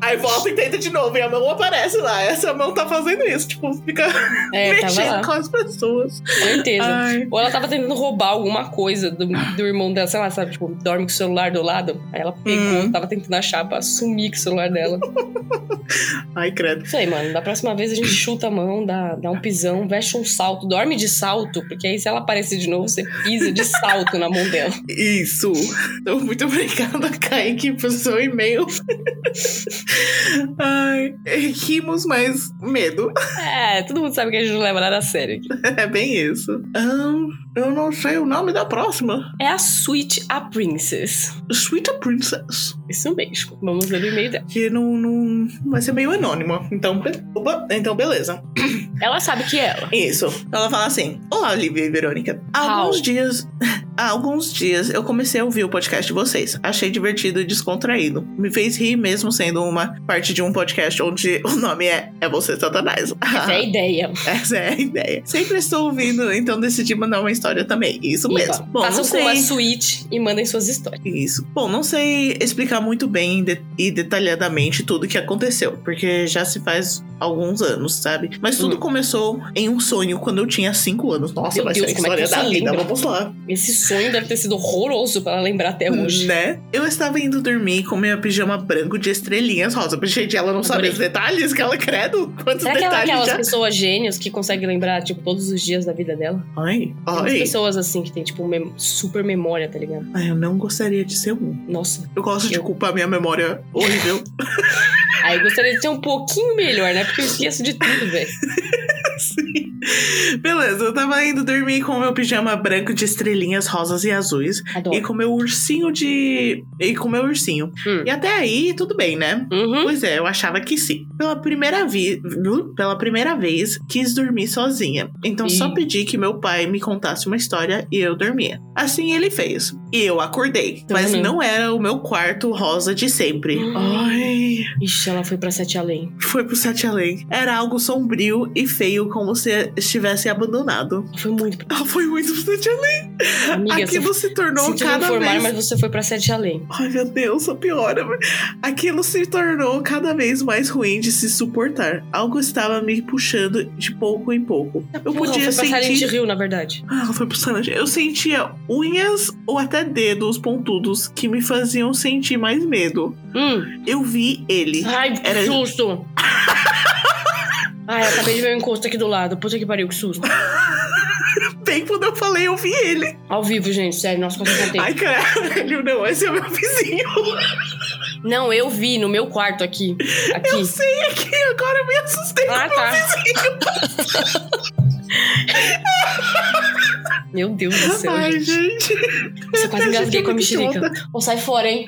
aí volta e tenta de novo, e a mão aparece lá. Essa mão tá fazendo isso, tipo, fica É, mexendo com as pessoas. certeza. Ai. Ou ela tava tentando roubar alguma coisa do, do irmão dela, sei lá, sabe? Tipo, dorme com o celular do lado. Aí ela pegou, Hum. tava tentando achar pra sumir com o celular dela. Ai, credo. Isso aí, mano. Da próxima vez a gente chuta a mão, dá, dá um pisão, veste um salto, dorme de salto, porque aí se ela aparecer de novo, você pisa de salto na mão dela. Isso. Então, muito obrigada, Kaique, pelo seu e-mail. Ai, rimos, mas medo. É, todo mundo sabe que a gente não leva nada a sério aqui. É bem isso. Ahn, Eu não sei o nome da próxima. É a Sweet a Princess. Sweet Princess. Isso mesmo. Vamos ler o e-mail dela. Que não, não vai ser meio anônima. Então, be- opa, então beleza. Ela sabe que é ela. Isso. Ela fala assim: Olá, Olivia e Verônica. Há alguns How? dias. Há alguns dias eu comecei a ouvir o podcast de vocês. Achei divertido e descontraído. Me fez rir mesmo sendo uma parte de um podcast onde o nome é É Você Satanás. Essa é a ideia. Essa é a ideia. Sempre estou ouvindo, então decidi mandar uma história também. Isso mesmo. Iba, Bom, façam não como a sei. Sweet e mandem suas histórias. Isso. Bom, não sei explicar muito bem e detalhadamente tudo que aconteceu, porque já se faz alguns anos, sabe? Mas tudo Hum. começou em um sonho quando eu tinha 5 anos. Nossa, Meu vai Deus, ser a é história da você vida. lembra? Vamos lá. Esse sonho deve ter sido horroroso pra ela lembrar até hoje. Né? Eu estava indo dormir com meu pijama branco de estrelinhas rosa. Gente, ela não sabe os detalhes que ela credo. Quantos Será que ela é detalhes aquelas já? pessoas gênios que conseguem lembrar, tipo, todos os dias da vida dela? Ai, Tem umas pessoas assim que tem, tipo, mem- super memória, tá ligado? Ai, eu não gostaria de ser um. Nossa. Eu gosto de Eu- culpar minha memória horrível. Aí eu gostaria de ser um pouquinho melhor, né? Porque eu esqueço de tudo, velho. Sim. Beleza, eu tava indo dormir com meu pijama branco de estrelinhas rosas e azuis. Adoro. E com meu ursinho de. E com meu ursinho. Hum. E até aí, tudo bem, né? Uhum. Pois é, eu achava que sim. Pela primeira, vi... Pela primeira vez, quis dormir sozinha. Então só Ih. pedi que meu pai me contasse uma história e eu dormia. Assim ele fez. E eu acordei. Tá mas vendo? não era o meu quarto rosa de sempre. Hum. Ai. Ixi, ela foi pra Sete Além. Foi pro Sete Além. Era algo sombrio e feio, como se estivesse abandonado. Foi muito. Ah, foi muito pro Sete Além. Amiga, Aquilo você se tornou me cada informar, vez. mas você foi pra Sete Além. Ai, meu Deus, só piora. Aquilo se tornou cada vez mais ruim de se suportar. Algo estava me puxando de pouco em pouco. Eu Porra, podia foi Silent sentir. Hill, na verdade. Ah, foi pro Hill. Eu sentia unhas ou até dedos pontudos que me faziam sentir mais medo. Hum. Eu vi ele. Ai, que Era- susto! Ai, eu acabei de ver um encosto aqui do lado. Puta que pariu, que susto. Bem quando eu falei, eu vi ele. Ao vivo, gente, sério, nossa, quanto eu. Ai, caralho, não, esse é o meu vizinho. Não, eu vi no meu quarto aqui. Aqui. Eu sei aqui, agora eu me assustei Ah, com o tá. meu vizinho. Meu Deus do céu, Ai, gente. gente. Você quase engasguei com a mexerica. Ou sai fora, hein?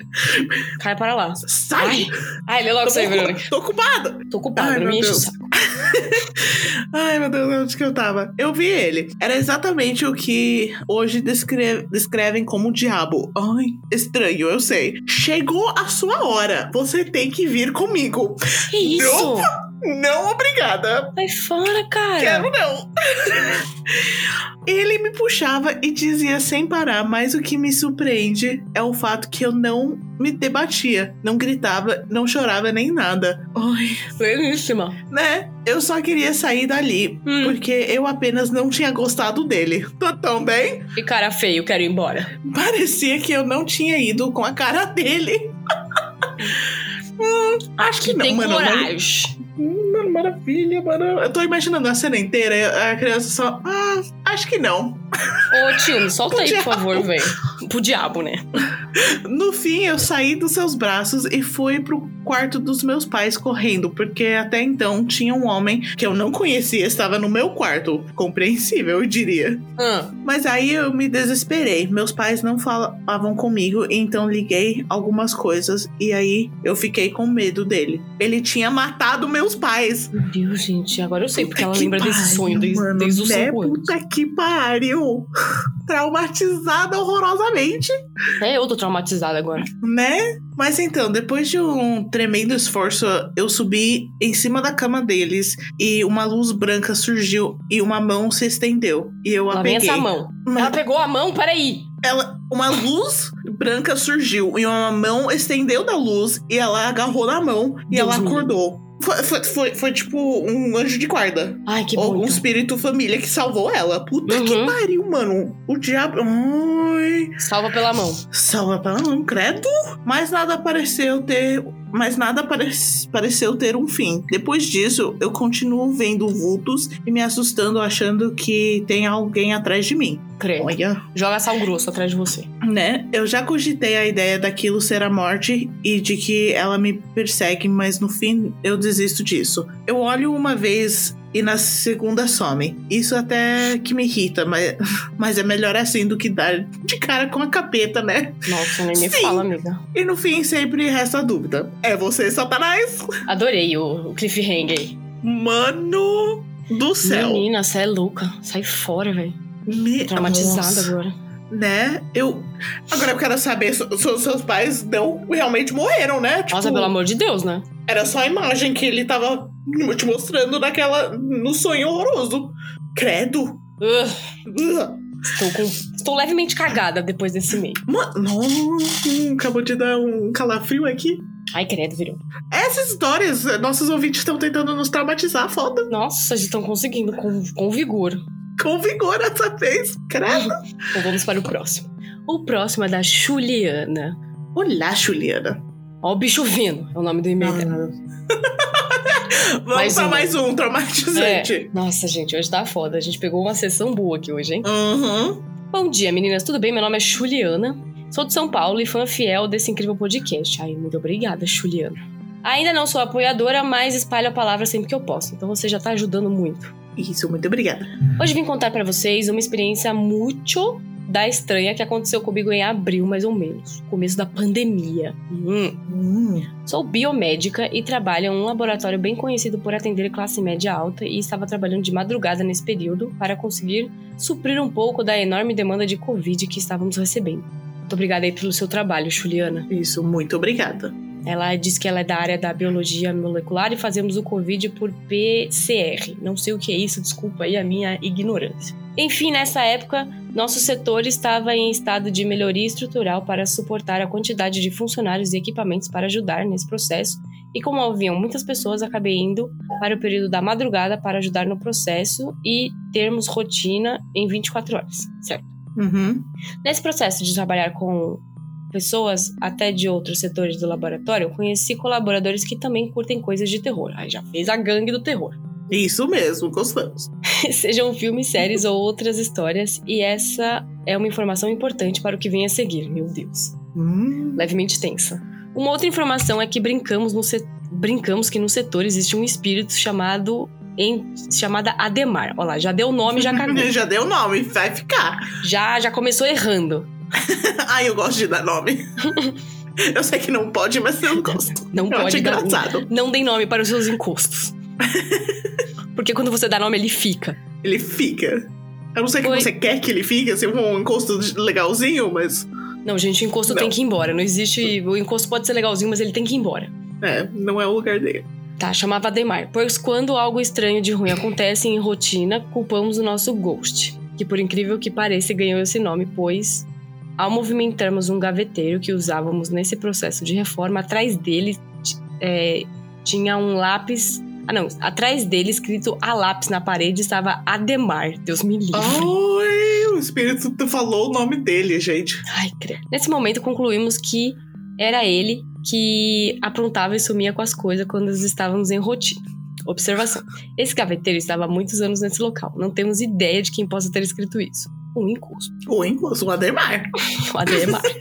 Cai para lá. Sai! Ai, lê logo isso aí, Verônica. Tô ocupada! Tô ocupada, Ai, não me meu enche o Deus. saco. Ai, meu Deus, onde que eu tava? Eu vi ele. Era exatamente o que hoje descre- descrevem como o diabo. Ai, estranho, eu sei. Chegou a sua hora. Você tem que vir comigo. Que isso? Não, obrigada. Sai fora, cara. Quero não. Ele me puxava e dizia sem parar, mas o que me surpreende é o fato que eu não me debatia, não gritava, não chorava nem nada. Ai, Pleníssima. né? Eu só queria sair dali, Hum. porque eu apenas não tinha gostado dele. Tô tão bem? Que cara feio, quero ir embora. Parecia que eu não tinha ido com a cara dele. Hum, acho que não, Tem mano. Não, coragem. Maravilha, mano. Eu tô imaginando a cena inteira, a criança só. Ah, acho que não. Ô, tio, me solta aí, por diabo. favor, velho. Pro diabo, né? No fim, eu saí dos seus braços e fui pro quarto dos meus pais correndo, porque até então tinha um homem que eu não conhecia, estava no meu quarto. Compreensível, eu diria. Ah, Mas aí eu me desesperei. Meus pais não falavam comigo, então liguei algumas coisas e aí eu fiquei com medo dele. Ele tinha matado meus pais. meu Deus, gente. Agora eu sei porque ela Puta que lembra desse pariu, sonho desde, desde os né? cinco anos. Puta que pariu! Traumatizada horrorosamente. Até eu tô traumatizada agora. Né? Mas então, depois de um tremendo esforço, eu subi em cima da cama deles e uma luz branca surgiu e uma mão se estendeu. E eu a Lá vem peguei. essa mão. Ela pegou a mão, peraí. ela- uma luz branca surgiu e uma mão estendeu da luz e ela agarrou na mão e Deus ela acordou. Foi, foi, foi, foi tipo um anjo de guarda. Ai, que ou um espírito família que salvou ela. Puta que Uhum. pariu, mano. O diabo. Ai. Salva pela mão. Salva pela mão, credo. Mas nada pareceu ter. Mas nada pare- pareceu ter um fim. Depois disso, eu continuo vendo vultos e me assustando, achando que tem alguém atrás de mim. Credo. Olha, Joga sal grosso atrás de você. né? Eu já cogitei a ideia daquilo ser a morte e de que ela me persegue, mas no fim eu desisto disso. Eu olho uma vez e na segunda somem. Isso até que me irrita, mas, mas é melhor assim do que dar de cara com a capeta, né? Nossa, nem me Sim. fala, amiga. E no fim sempre resta a dúvida. É você, Satanás? Adorei o, o cliffhanger. Mano do céu. Menina, você é louca. Sai fora, velho. Me... Traumatizada Nossa. agora. Né? Eu. Agora eu quero saber, se se- seus pais não realmente morreram, né? Tipo, Nossa, pelo amor de Deus, né? Era só a imagem que ele tava te mostrando naquela. no sonho horroroso. Credo. Ugh, Ugh. estou, com, estou levemente cagada depois desse meio. Mano, não, acabou de dar um calafrio aqui. Ai, credo, virou. Essas histórias, nossos ouvintes estão tentando nos traumatizar, foda. Nossa, vocês estão conseguindo com, com vigor. Com vigor essa vez. Credo. Então vamos para o próximo. O próximo é da Juliana. Olá, Juliana. Ó, o bicho vindo. É o nome do e-mail dela. Vamos Mais pra mais um traumatizante. É. Nossa, gente, hoje tá foda. A gente pegou uma sessão boa aqui hoje, hein? Uhum. Bom dia, meninas. Tudo bem? Meu nome é Juliana. Sou de São Paulo e fã fiel desse incrível podcast. Ai, muito obrigada, Juliana. Ainda não sou apoiadora, mas espalho a palavra sempre que eu posso. Então você já tá ajudando muito. Isso, muito obrigada. Hoje vim contar pra vocês uma experiência muito da estranha que aconteceu comigo em abril, mais ou menos. Começo da pandemia. Hum. Hum. Sou biomédica e trabalho em um laboratório bem conhecido por atender classe média alta e estava trabalhando de madrugada nesse período para conseguir suprir um pouco da enorme demanda de Covid que estávamos recebendo. Muito obrigada aí pelo seu trabalho, Juliana. Isso, muito obrigada. Ela diz que ela é da área da biologia molecular e fazemos o Covid por PCR. Não sei o que é isso, desculpa aí a minha ignorância. Enfim, nessa época, nosso setor estava em estado de melhoria estrutural para suportar a quantidade de funcionários e equipamentos para ajudar nesse processo. E como haviam muitas pessoas, acabei indo para o período da madrugada para ajudar no processo e termos rotina em 24 horas, certo? Uhum. Nesse processo de trabalhar com pessoas até de outros setores do laboratório, eu conheci colaboradores que também curtem coisas de terror. Aí já fez a gangue do terror. Isso mesmo, gostamos. Sejam filmes, séries ou outras histórias, e essa é uma informação importante para o que vem a seguir, meu Deus. Hum. Levemente tensa. Uma outra informação é que brincamos, no se- brincamos que no setor existe um espírito chamado em chamada Ademar. Olha lá, já deu o nome, já cagou. Já deu nome, vai ficar. já já começou errando. Ai, eu gosto de dar nome. eu sei que não pode, mas eu gosto. Não eu pode dar- engraçado. Não dê nome para os seus encostos. Porque quando você dá nome, ele fica. Ele fica. Eu não sei que Oi. você quer que ele fique, assim, um encosto legalzinho, mas. Não, gente, o encosto Não. tem que ir embora. Não existe. O encosto pode ser legalzinho, mas ele tem que ir embora. É, não é o lugar dele. Tá, chamava Ademar. Pois quando algo estranho de ruim acontece em rotina, culpamos o nosso Ghost. Que por incrível que pareça, ganhou esse nome, pois ao movimentarmos um gaveteiro que usávamos nesse processo de reforma, atrás dele é, tinha um lápis. Ah, não. Atrás dele, escrito a lápis na parede, estava Ademar. Deus me livre. Ai, o espírito falou o nome dele, gente. Ai, credo. Nesse momento concluímos que era ele que aprontava e sumia com as coisas quando estávamos em rotina. Observação. Esse gaveteiro estava há muitos anos nesse local. Não temos ideia de quem possa ter escrito isso. Um encosto. O encosto, o Ademar. O Ademar.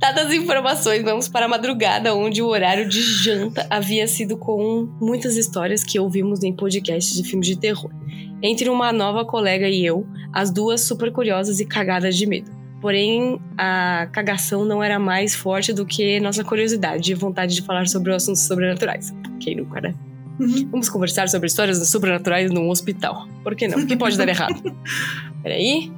Dadas as informações, vamos para a madrugada, onde o horário de janta havia sido com muitas histórias que ouvimos em podcasts de filmes de terror. Entre uma nova colega e eu, as duas super curiosas e cagadas de medo. Porém, a cagação não era mais forte do que nossa curiosidade e vontade de falar sobre assuntos sobrenaturais. Quem nunca, né? Uhum. Vamos conversar sobre histórias sobrenaturais num hospital. Por que não? O que pode dar errado? Peraí.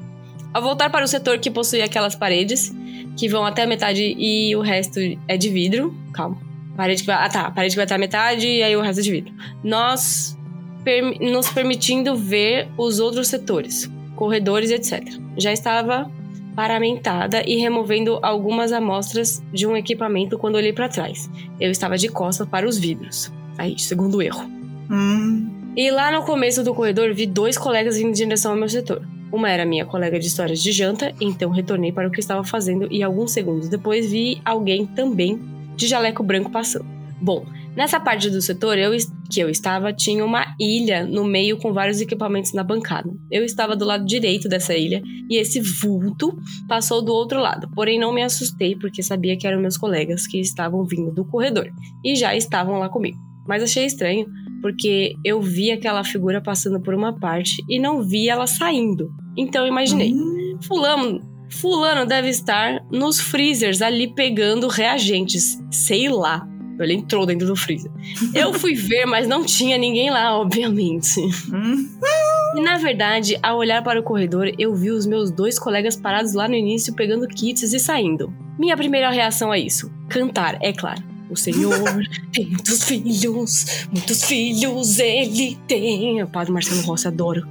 Ao voltar para o setor que possui aquelas paredes, que vão até a metade e o resto é de vidro. Calma. Parede que vai. Ah, tá. Parede que vai até a metade e aí o resto é de vidro. Nós permi- nos permitindo ver os outros setores, corredores, etc. Já estava paramentada e removendo algumas amostras de um equipamento quando olhei para trás. Eu estava de costas para os vidros. Aí, segundo erro. Hum. E lá no começo do corredor vi dois colegas vindo em direção ao meu setor. Uma era minha colega de histórias de janta, então retornei para o que estava fazendo e alguns segundos depois vi alguém também de jaleco branco passando. Bom, nessa parte do setor eu, que eu estava tinha uma ilha no meio com vários equipamentos na bancada. Eu estava do lado direito dessa ilha e esse vulto passou do outro lado. Porém não me assustei porque sabia que eram meus colegas que estavam vindo do corredor e já estavam lá comigo. Mas achei estranho porque eu vi aquela figura passando por uma parte e não vi ela saindo. Então eu imaginei, Hum, fulano, fulano deve estar nos freezers ali pegando reagentes, sei lá. Ele entrou dentro do freezer. Eu fui ver, mas não tinha ninguém lá, obviamente. hum. E na verdade, ao olhar para o corredor, eu vi os meus dois colegas parados lá no início pegando kits e saindo. Minha primeira reação a isso: cantar, é claro. O Senhor tem muitos filhos, muitos filhos ele tem. O Padre Marcelo Rossi, adoro.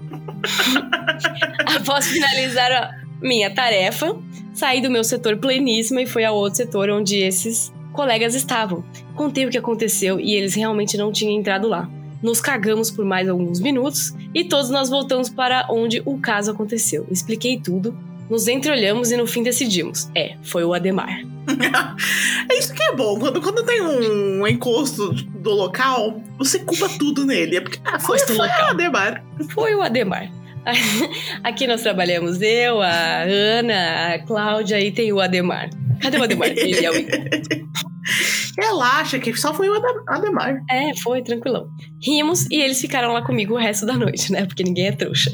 Após finalizar a minha tarefa, saí do meu setor pleníssima e fui ao outro setor onde esses colegas estavam. Contei o que aconteceu e eles realmente não tinham entrado lá. Nos cagamos por mais alguns minutos e todos nós voltamos para onde o caso aconteceu. Expliquei tudo, nos entreolhamos e no fim decidimos. É, foi o Ademar. É isso que é bom. Quando, quando tem um encosto do local, você culpa tudo nele. É porque ah, foi, foi local. a Ademar. Foi o Ademar. Aqui nós trabalhamos eu, a Ana, a Cláudia e tem o Ademar. Cadê o Ademar? Ele é o Relaxa, que só foi o Ade- Ademar. É, foi, tranquilão. Rimos e eles ficaram lá comigo o resto da noite, né? Porque ninguém é trouxa.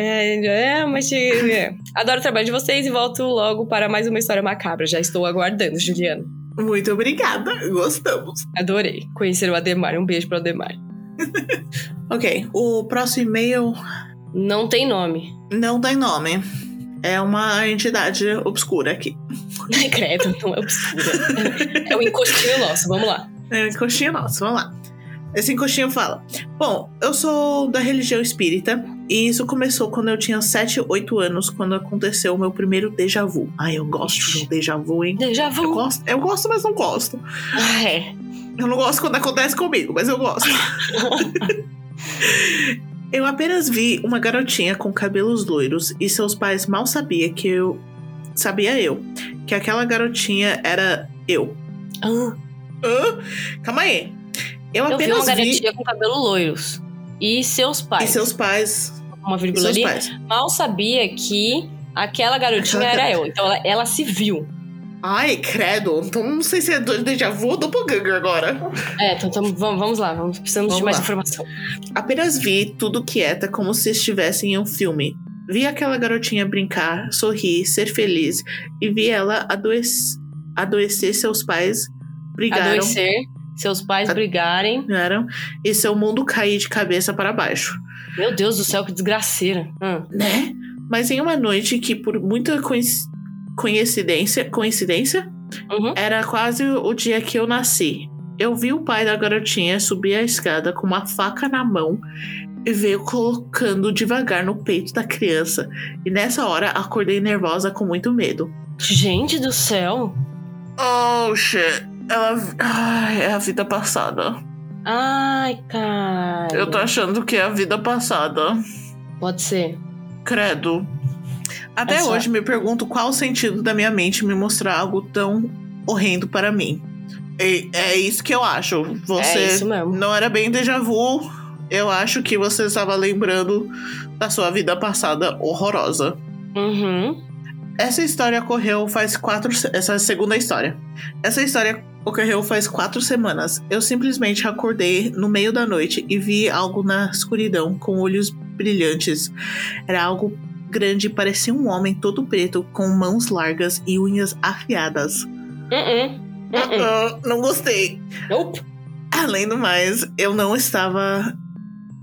É, é, mas. é. Adoro o trabalho de vocês e volto logo para mais uma história macabra. Já estou aguardando, Juliana. Muito obrigada, gostamos. Adorei conhecer o Ademar. Um beijo para o Ademar. Ok, o próximo e-mail Não tem nome. não tem nome. É uma entidade obscura aqui. Credo, não é obscura. É o encostinho nosso, vamos lá. É um encostinho nosso, vamos lá. Esse encostinho fala: Bom, eu sou da religião espírita e isso começou quando eu tinha 7, 8 anos, quando aconteceu o meu primeiro déjà vu. Ai, eu gosto de um déjà vu, hein? Déjà Eu vu. gosto, eu gosto, mas não gosto. Ah, é. Eu não gosto quando acontece comigo, mas eu gosto. eu apenas vi uma garotinha com cabelos loiros e seus pais mal sabiam que eu. Sabia eu. Que aquela garotinha era eu. Ah, Hã? Calma aí. Eu eu vi apenas uma vi. garotinha com cabelo loiros. E seus E pais. seus pais. Uma E vírgula ali. pais. Mal sabia que aquela garotinha Aquela era eu. Então ela, ela se viu. Ai, credo. Então não sei se é do déjà vu ou doppelganger agora. É, então tamo- vamos, vamos lá. Vamos, precisamos de Vamos mais lá. informação. Apenas vi tudo quieta como se estivesse em um filme. Vi aquela garotinha brincar, sorrir, ser feliz e vi ela adoecer. Adoecer, seus pais brigaram, Adoecer, seus pais brigarem. brigaram e seu mundo cair de cabeça para baixo. Meu Deus do céu, que desgraceira. Ah, Né? Mas em uma noite que, por muita coinc- coincidência, coincidência, uhum. Era quase o dia que eu nasci. Eu vi o pai da garotinha subir a escada com uma faca na mão e veio colocando devagar no peito da criança. E nessa hora acordei nervosa com muito medo. Gente do céu. Oh, shit. Ela. Ai, é a vida passada. Ai, cara. Eu tô achando que é a vida passada. Pode ser. Credo. Até hoje me pergunto qual o sentido da minha mente me mostrar algo tão horrendo para mim. E é isso que eu acho. Você É isso mesmo. não era bem déjà vu. Eu acho que você estava lembrando da sua vida passada horrorosa. Uhum. Essa história ocorreu faz quatro. Essa é a segunda história. Essa história ocorreu faz quatro semanas. Eu simplesmente acordei no meio da noite e vi algo na escuridão com olhos brilhantes. Era algo grande, parecia um homem todo preto com mãos largas e unhas afiadas. Uh-uh. Uh-uh. Ah, não gostei. Nope. Além do mais, eu não estava.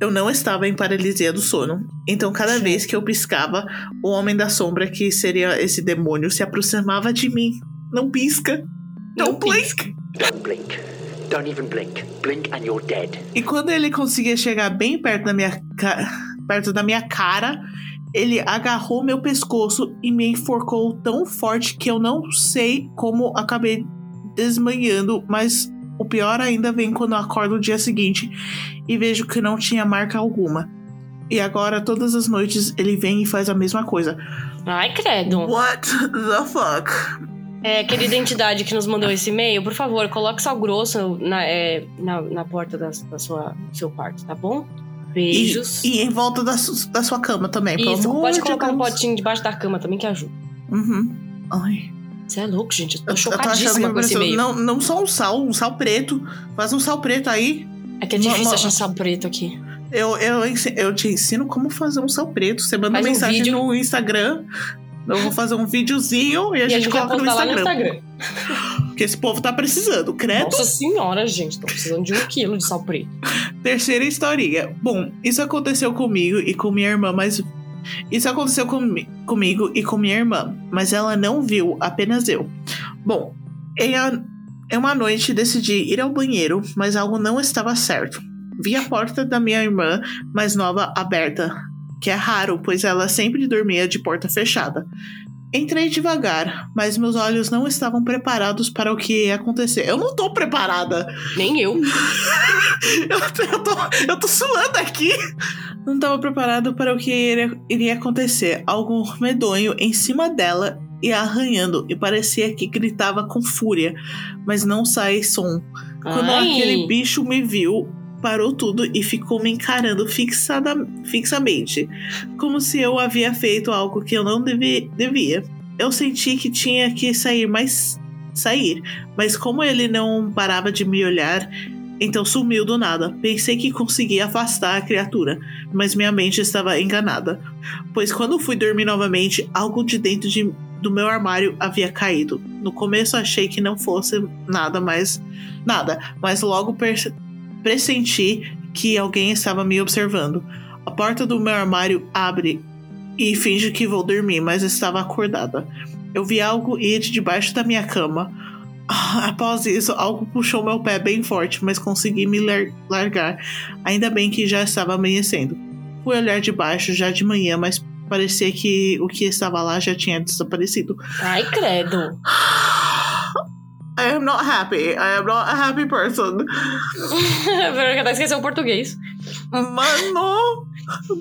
Eu não estava em paralisia do sono. Então, cada Sim. vez que eu piscava, o homem da sombra, que seria esse demônio, se aproximava de mim. Não pisca. Não blink. Don't blink. Don't even blink. Blink and you're dead. E quando ele conseguia chegar bem perto da minha, ca- perto da minha cara, ele agarrou meu pescoço e me enforcou tão forte que eu não sei como acabei desmanhando, mas o pior ainda vem quando eu acordo no dia seguinte e vejo que não tinha marca alguma. E agora, todas as noites, ele vem e faz a mesma coisa. Ai, credo. What the fuck? É, querida entidade que nos mandou esse e-mail, por favor, coloque sal grosso na, é, na, na porta da, da sua, do seu quarto, tá bom? E, Beijos. e em volta da, su- da sua cama também, Isso, pode de colocar um Deus. potinho debaixo da cama também que ajuda. Uhum. Ai. Você é louco, gente. Eu tô Eu, eu tô chocadíssima com esse e-mail. não, não só um sal, um sal preto. Faz um sal preto aí. É que é difícil Uma- uma- achar sal preto aqui. Eu, eu, eu te ensino como fazer um sal preto. Você manda Faz um mensagem vídeo. no Instagram. Eu vou fazer um videozinho e a, E a gente, gente vai coloca no Instagram. no Instagram. Porque esse povo tá precisando, credo. Nossa senhora, gente. Tô precisando de um quilo de sal preto. Terceira historinha. Bom, isso aconteceu comigo e com minha irmã, mas. Isso aconteceu comi- comigo e com minha irmã, mas ela não viu, apenas eu. Bom, em, a- em uma noite decidi ir ao banheiro, mas algo não estava certo. Vi a porta da minha irmã mais nova aberta, que é raro, pois ela sempre dormia de porta fechada. Entrei devagar, mas meus olhos não estavam preparados para o que ia acontecer. Eu não tô preparada! Nem eu. Eu, eu tô, eu tô suando aqui. Não tava preparado para o que iria, iria acontecer. Algo medonho em cima dela e arranhando. E parecia que gritava com fúria, mas não sai som. Quando Ai. aquele bicho me viu, parou tudo e ficou me encarando fixada, fixamente. Como se eu havia feito algo que eu não devi, devia. Eu senti que tinha que sair mais. sair. Mas como ele não parava de me olhar, então sumiu do nada. Pensei que conseguia afastar a criatura, mas minha mente estava enganada. Pois quando fui dormir novamente, algo de dentro de, do meu armário havia caído. No começo achei que não fosse nada mais. nada, mas logo perce- pressenti que alguém estava me observando. A porta do meu armário abre e finge que vou dormir, mas estava acordada. Eu vi algo ir de debaixo da minha cama. Ah, Após isso, algo puxou meu pé bem forte, mas consegui me lar- largar. Ainda bem que já estava amanhecendo. Fui olhar de baixo já de manhã, mas parecia que o que estava lá já tinha desaparecido. Ai, credo. I am not happy. I am not a happy person. Verônica até esqueceu o português. Mano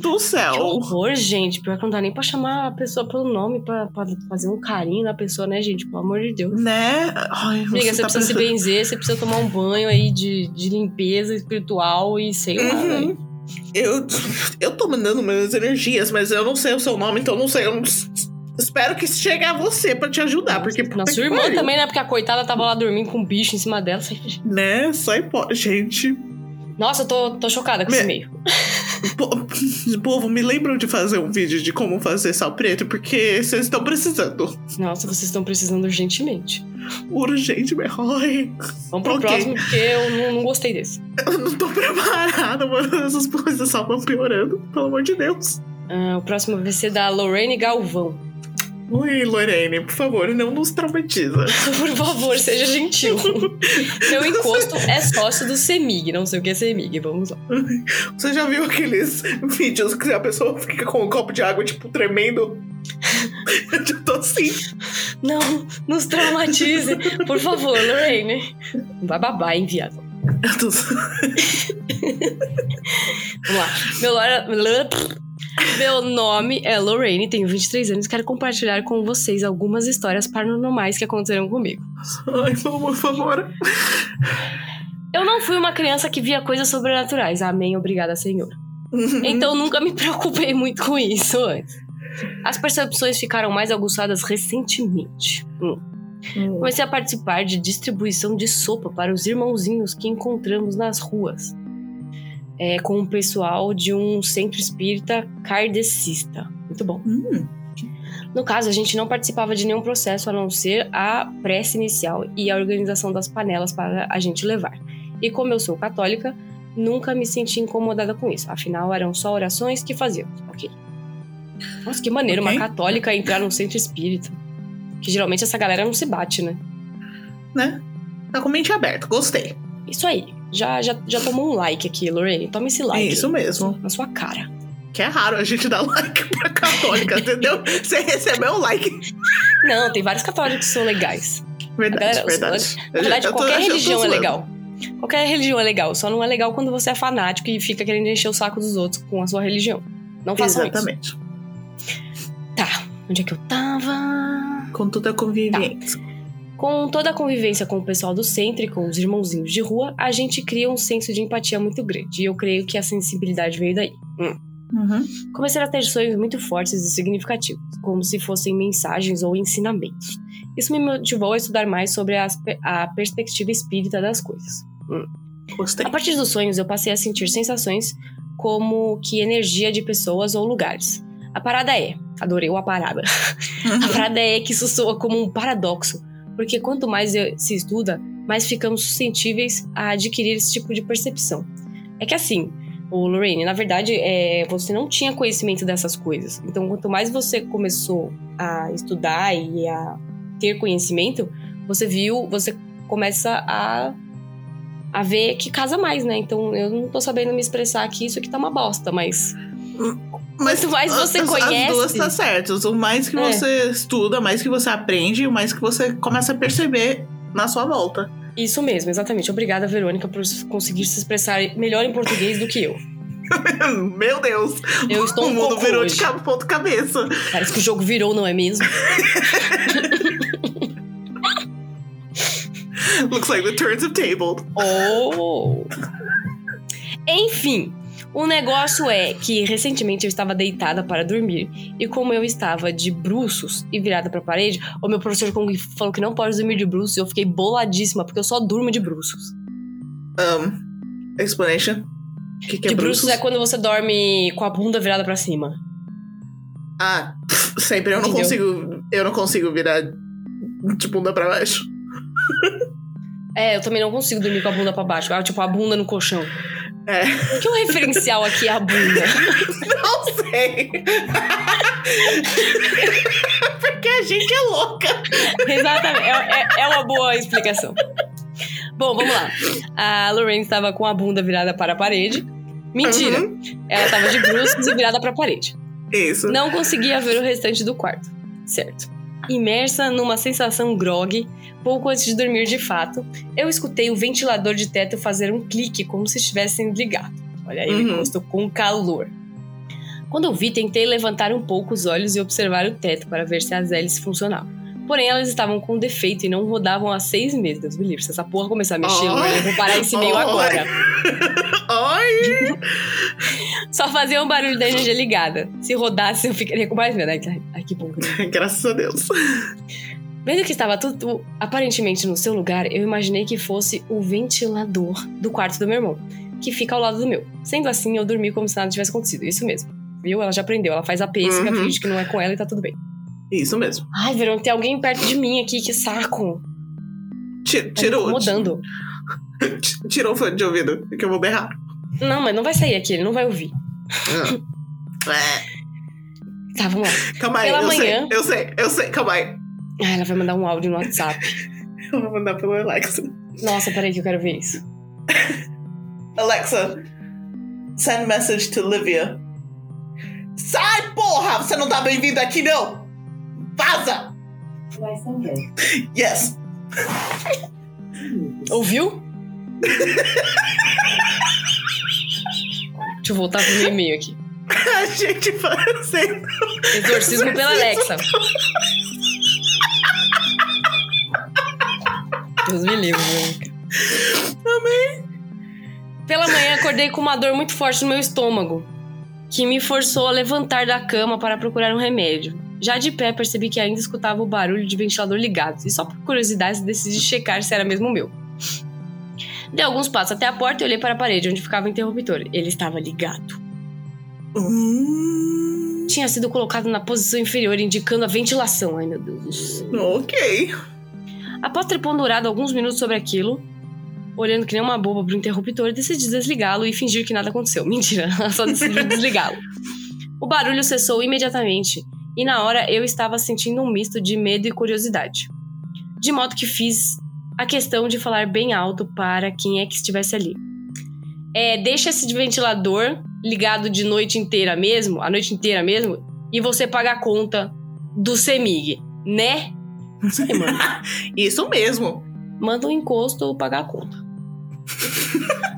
do Que céu. horror, gente. Pior que não dá nem pra chamar a pessoa pelo nome pra, pra fazer um carinho na pessoa, né, gente? Pelo amor de Deus. Né? Ai, Amiga, você, tá precisa se pensando- benzer, você precisa tomar um banho aí de, de limpeza espiritual e sei lá, Uhum. velho. Eu, eu tô mandando minhas energias, mas eu não sei o seu nome, então não sei. Eu não- espero que chegue a você pra te ajudar, porque. Na sua irmã pariu. também, né? Porque a coitada tava lá dormindo com um bicho em cima dela. Né? Só hipó... Gente. Nossa, eu tô, tô chocada com Me- esse meio. po- Povo, me lembram de fazer um vídeo de como fazer sal preto, porque vocês estão precisando. Nossa, vocês estão precisando urgentemente. Urgente, meu. Ai, Vamos pro Ok. próximo, porque eu não, não gostei desse. eu não tô preparada, mano. Essas coisas só vão piorando, pelo amor de Deus. Ah, o próximo vai ser da Lorraine Galvão. Oi, Lorene, por favor, não nos traumatiza. Por favor, seja gentil. Meu encosto é sócio do CEMIG. Não sei o que é CEMIG, vamos lá. Você já viu aqueles vídeos que a pessoa fica com um copo de água, tipo, tremendo? Eu já tô assim. Não, nos traumatize. Por favor, Lorraine. Vai babar, hein, viado. Eu tô... Vamos lá. Meu, Lora- Meu nome é Lorraine, tenho 23 anos e quero compartilhar com vocês algumas histórias paranormais que aconteceram comigo. Ai, por favor. Eu não fui uma criança que via coisas sobrenaturais. Amém, obrigada, Senhor. Então nunca me preocupei muito com isso antes. As percepções ficaram mais aguçadas recentemente. Hum. Hum. Comecei a participar de distribuição de sopa para os irmãozinhos que encontramos nas ruas. É, com o pessoal de um centro espírita kardecista. Muito bom. Hum. No caso, a gente não participava de nenhum processo a não ser a prece inicial e a organização das panelas para a gente levar. E como eu sou católica, nunca me senti incomodada com isso. Afinal, eram só orações que fazíamos. Ok. Nossa, que maneiro, Ok. uma católica entrar num centro espírita. Que geralmente essa galera não se bate, né? Né? Tá com mente aberta, gostei. Isso aí. Já, já, já tomou um like aqui, Lorraine. Toma esse like. É isso mesmo. Na sua cara. Que é raro a gente dar like pra católica, entendeu? Você recebeu um like. Não, tem vários católicos que são legais. Verdade, galera- verdade. Na verdade, qualquer tô religião é legal. Qualquer religião é legal. Só não é legal quando você é fanático e fica querendo encher o saco dos outros com a sua religião. Não façam Exatamente. isso. Tá. Onde é que eu tava? Com toda a convivência. Com toda a convivência com o pessoal do centro e com os irmãozinhos de rua, a gente cria um senso de empatia muito grande. E eu creio que a sensibilidade veio daí. Uhum. Comecei a ter sonhos muito fortes e significativos. como se fossem mensagens ou ensinamentos. Isso me motivou a estudar mais sobre a, a perspectiva espírita das coisas. Hum. A partir dos sonhos, eu passei a sentir sensações como que energia de pessoas ou lugares. A parada é, adorei a parada. A parada é que isso soa como um paradoxo, porque quanto mais se estuda, mais ficamos suscetíveis a adquirir esse tipo de percepção. É que assim, o Lorraine, na verdade, é, você não tinha conhecimento dessas coisas. Então, quanto mais você começou a estudar e a ter conhecimento, você viu, você começa a, a ver que casa mais, né? Então, eu não tô sabendo me expressar aqui, isso aqui tá uma bosta, mas. Mas Quanto mais você as, conhece- As duas tá certo. O mais que É. você estuda, mais que você aprende, o mais que você começa a perceber na sua volta. Isso mesmo, exatamente. Obrigada, Verônica, por conseguir se expressar melhor em português do que eu. Meu Deus! Eu estou o mundo virou hoje. de cabo ponto cabeça. Parece que o jogo virou, não é mesmo? Looks like the turns have tabled. Oh! Enfim, o negócio é que recentemente eu estava deitada para dormir e como eu estava de bruços e virada para a parede, o meu professor falou que não pode dormir de bruços e eu fiquei boladíssima porque eu só durmo de bruços. Um, explanation. O que, que é de bruços bruços? é quando você dorme com a bunda virada para cima. Ah, sempre eu não Entendeu? consigo. Eu não consigo virar de bunda pra baixo. É, eu também não consigo dormir com a bunda para baixo, tipo a bunda no colchão. É. Por que o referencial aqui é a bunda? Não sei. Porque a gente é louca. Exatamente. É, é- é uma boa explicação. Bom, vamos lá. A Lorraine estava com a bunda virada para a parede. Mentira. Uhum. Ela estava de bruços e virada para a parede. Isso. Não conseguia ver o restante do quarto. Certo. Imersa numa sensação grog, pouco antes de dormir de fato, eu escutei o ventilador de teto fazer um clique como se estivesse ligado. Olha aí, ele Uhum. gostou com calor. Quando eu vi, tentei levantar um pouco os olhos e observar o teto para ver se as hélices funcionavam. Porém, elas estavam com defeito e não rodavam há seis meses. Deus me livre. Se essa porra começar a mexer, Ai. eu vou parar esse meio Ai. agora. Ai! Só fazia um barulho da energia ligada. Se rodasse, eu ficaria com mais medo. Ai, ai, que bom. que- Graças a Deus. Vendo que estava tudo aparentemente no seu lugar, eu imaginei que fosse o ventilador do quarto do meu irmão, que fica ao lado do meu. Sendo assim, eu dormi como se nada tivesse acontecido. Isso mesmo. Viu? Ela já aprendeu. Ela faz a pêssega, Uhum. finge que não é com ela e tá tudo bem. Isso mesmo. Ai, Verão, tem alguém perto de mim aqui, que saco. Ti- Tá Tirou, incomodando. ti- tirou o fone de ouvido, que eu vou berrar. Não, mas não vai sair aqui, ele não vai ouvir. É. Tá, vamos lá. Calma aí, Pela eu manhã. sei, eu sei, eu sei, calma aí. Ah, ela vai mandar um áudio no WhatsApp. Eu vou mandar pelo Alexa. Nossa, peraí que eu quero ver isso. Alexa, send message to Livia. Sai, porra! Você não tá bem-vindo aqui, não! Vaza! Vai também. Yes! Ouviu? Deixa eu voltar pro meu e-mail aqui. A gente fazendo. Exorcismo pela Alexa. Deus me livre. Amém. Pela manhã acordei com uma dor muito forte no meu estômago, que me forçou a levantar da cama para procurar um remédio. Já de pé percebi que ainda escutava o barulho de ventilador ligado, e só por curiosidade decidi checar se era mesmo o meu. Dei alguns passos até a porta e olhei para a parede onde ficava o interruptor. Ele estava ligado. Hum, Tinha sido colocado na posição inferior, indicando a ventilação. Ai, meu Deus ok. Após ter ponderado alguns minutos sobre aquilo, olhando que nem uma boba pro interruptor, decidi desligá-lo e fingir que nada aconteceu. Mentira, ela só decidiu desligá-lo. O barulho cessou imediatamente, e na hora eu estava sentindo um misto de medo e curiosidade. De modo que fiz a questão de falar bem alto para quem é que estivesse ali. É, deixa esse ventilador ligado de noite inteira mesmo, a noite inteira mesmo, e você paga a conta do CEMIG, né? Mano. Isso mesmo. manda um encosto ou pagar a conta.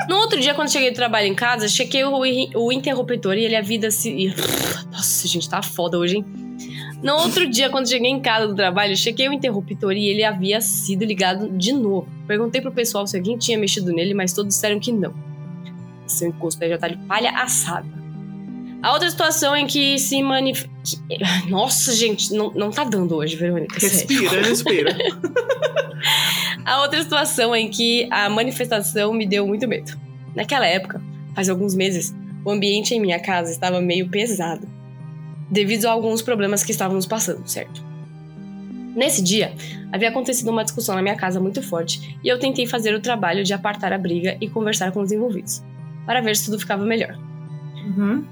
No outro dia, quando cheguei do trabalho em casa, chequei o, o interruptor e ele havia se. Nossa, gente, tá foda hoje, hein? No outro dia, quando cheguei em casa do trabalho, chequei o interruptor e ele havia sido ligado de novo. Perguntei pro pessoal se alguém tinha mexido nele, mas todos disseram que não. Seu encosto já tá de palha assada. A outra situação em que se manifesta. Nossa, gente, não, não tá dando hoje, Verônica. sério. Respira, respira. A outra situação em que a manifestação me deu muito medo. Naquela época, faz alguns meses, o ambiente em minha casa estava meio pesado, devido a alguns problemas que estávamos passando, certo? Nesse dia, havia acontecido uma discussão na minha casa muito forte e eu tentei fazer o trabalho de apartar a briga e conversar com os envolvidos, para ver se tudo ficava melhor. Uhum.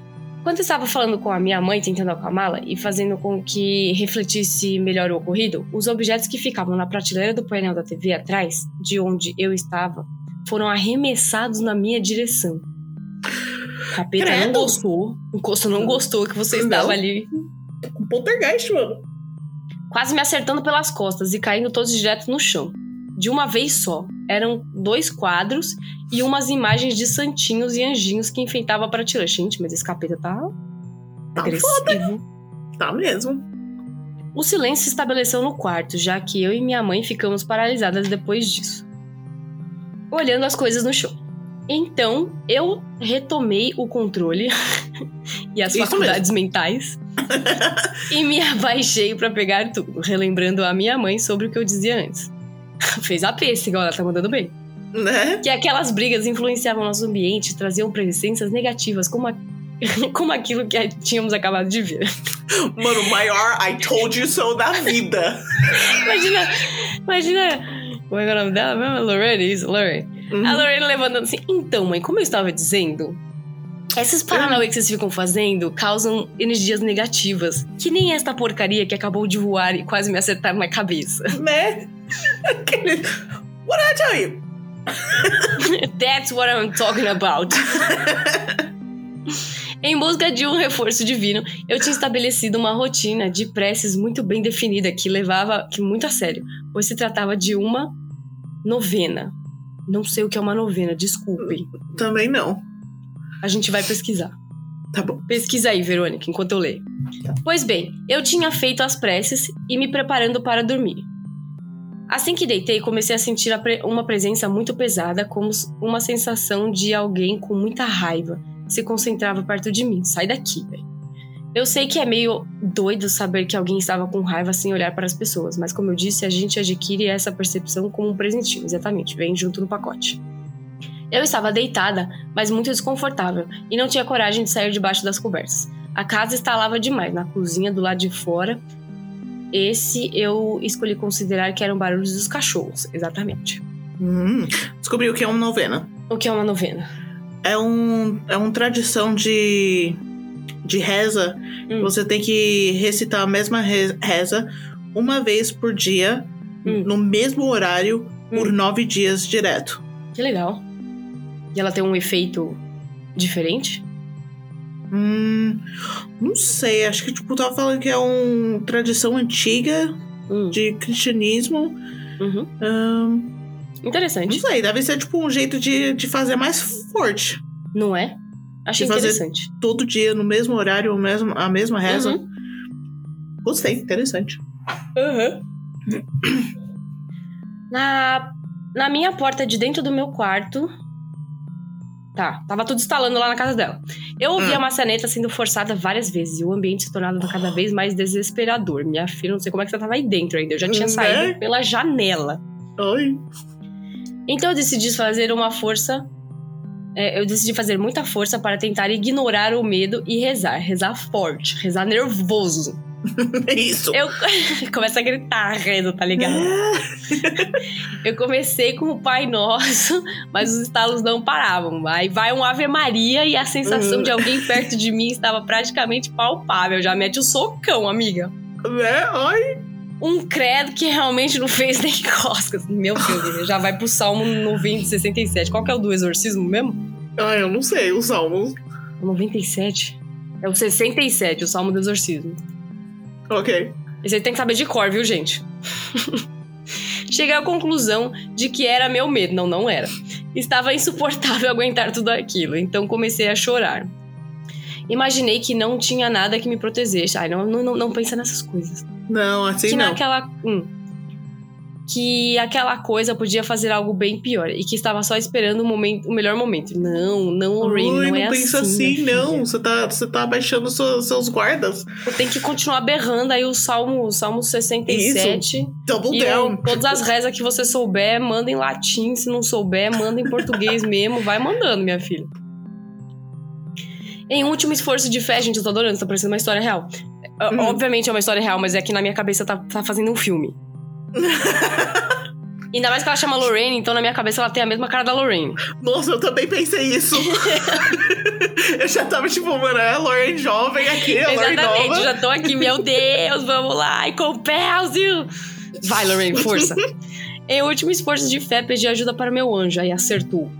Quando eu estava falando com a minha mãe, tentando acalmá-la e fazendo com que refletisse melhor o ocorrido, os objetos que ficavam na prateleira do painel da TV atrás, de onde eu estava, foram arremessados na minha direção. O capeta não Credo. gostou. O Costo não gostou que você Não. estava ali, Um poltergeist, mano. quase me acertando pelas costas e caindo todos direto no chão. De uma vez só. Eram dois quadros e umas imagens de santinhos e anjinhos que enfeitavam a prateleira. Gente, mas esse capeta tá Tá agressivo. Tá mesmo. O silêncio se estabeleceu no quarto, já que eu e minha mãe ficamos paralisadas depois disso, olhando as coisas no chão. Então, eu retomei o controle e as Isso faculdades mentais e me abaixei pra pegar tudo, relembrando a minha mãe sobre o que eu dizia antes. Fez a pêssega, ela tá mandando bem. Né? Que aquelas brigas influenciavam nosso ambiente traziam presenças negativas, como, a- como aquilo que tínhamos acabado de ver. Mano, o maior I told you so da vida. Imagina, imagina. Como é que é o nome dela mesmo? Lorraine, isso, Lorraine. Uhum. A Lorraine levantando assim. Então, mãe, como eu estava dizendo, esses paranauê que vocês ficam fazendo causam energias negativas. Que nem esta porcaria que acabou de voar e quase me acertar na cabeça. Né? Aquele... What I tell you? That's what I'm talking about. Em busca de um reforço divino, eu tinha estabelecido uma rotina de preces muito bem definida que levava que muito a sério, pois se tratava de uma novena. Não sei o que é uma novena, desculpem. Também não. A gente vai pesquisar. Tá bom. Pesquisa aí, Verônica, enquanto eu leio. Pois bem, eu tinha feito as preces e me preparando para dormir. Assim que deitei, comecei a sentir uma presença muito pesada, como uma sensação de alguém com muita raiva se concentrava perto de mim. Sai daqui, velho. Eu sei que é meio doido saber que alguém estava com raiva sem olhar para as pessoas, mas como eu disse, a gente adquire essa percepção como um presentinho, exatamente, vem junto no pacote. Eu estava deitada, mas muito desconfortável, e não tinha coragem de sair debaixo das cobertas. A casa estalava demais, na cozinha do lado de fora. Esse eu escolhi considerar que eram barulhos dos cachorros, exatamente. Hum, descobri o que é uma novena. O que é uma novena? É um, é uma tradição de, de reza. Hum. Você tem que recitar a mesma re- reza uma vez por dia, Hum. no mesmo horário, por Hum. nove dias direto. Que legal. E ela tem um efeito diferente? Hum, não sei, acho que tipo, tava falando que é uma tradição antiga Hum, de cristianismo. uhum. Hum, não Interessante. sei, deve ser tipo um jeito de, de fazer mais forte. Não é? Achei De fazer- interessante. Todo dia, no mesmo horário, mesmo, a mesma reza. Uhum. Gostei, interessante. Na, na minha porta de dentro do meu quarto. Tá, tava tudo instalando lá na casa dela. Eu ouvi Hum. a maçaneta sendo forçada várias vezes e o ambiente se tornava cada vez mais desesperador. Minha filha, não sei como é que você tava aí dentro ainda. Eu já tinha Né? saído pela janela. Oi. Então eu decidi fazer uma força. é, eu decidi fazer muita força para tentar ignorar o medo e rezar. Rezar forte, rezar nervoso. É isso. Eu começo a gritar, reza, tá ligado? Eu comecei com o Pai Nosso, mas os estalos não paravam. Aí vai um Ave Maria e a sensação Uhum. de alguém perto de mim estava praticamente palpável. Já mete o socão, amiga. Né? Oi. Um credo que realmente não fez nem coscas. Meu Deus, já vai pro Salmo 90, 67. Qual que é o do exorcismo mesmo? Ah, eu não sei. É o 97? É o 67, o Salmo do exorcismo. Ok. Esse aí tem que saber de cor, viu, gente? Cheguei à conclusão de que era meu medo. Não, não era. Estava insuportável aguentar tudo aquilo, então comecei a chorar. Imaginei que não tinha nada que me protegesse. Ai, não, não, não, não pensa nessas coisas. Não, assim que não. naquela. Hum. Que aquela coisa podia fazer algo bem pior e que estava só esperando o, momento, o melhor momento. Não, não, Lorraine, Ai, não, não é pensa assim. assim, não. Você tá, você tá abaixando seus, seus guardas. Tem que continuar berrando aí o Salmo, o Salmo 67. Double E down. todas as rezas que você souber, manda em latim. Se não souber, manda em português mesmo. Vai mandando, minha filha. Em último esforço de fé, gente, eu tô adorando, tá parecendo uma história real. Ó, Hum. Obviamente é uma história real, mas é que na minha cabeça tá, tá fazendo um filme. Ainda mais que ela chama Lorraine, então na minha cabeça ela tem a mesma cara da Lorraine. Nossa, eu também pensei isso. eu já tava tipo, mano, é a Lauren jovem aqui, a Lauren Exatamente, nova. já tô aqui, meu Deus, vamos lá, e compels you! Vai, Lorraine, força. em último esforço de fé, pedi ajuda para meu anjo, aí acertou.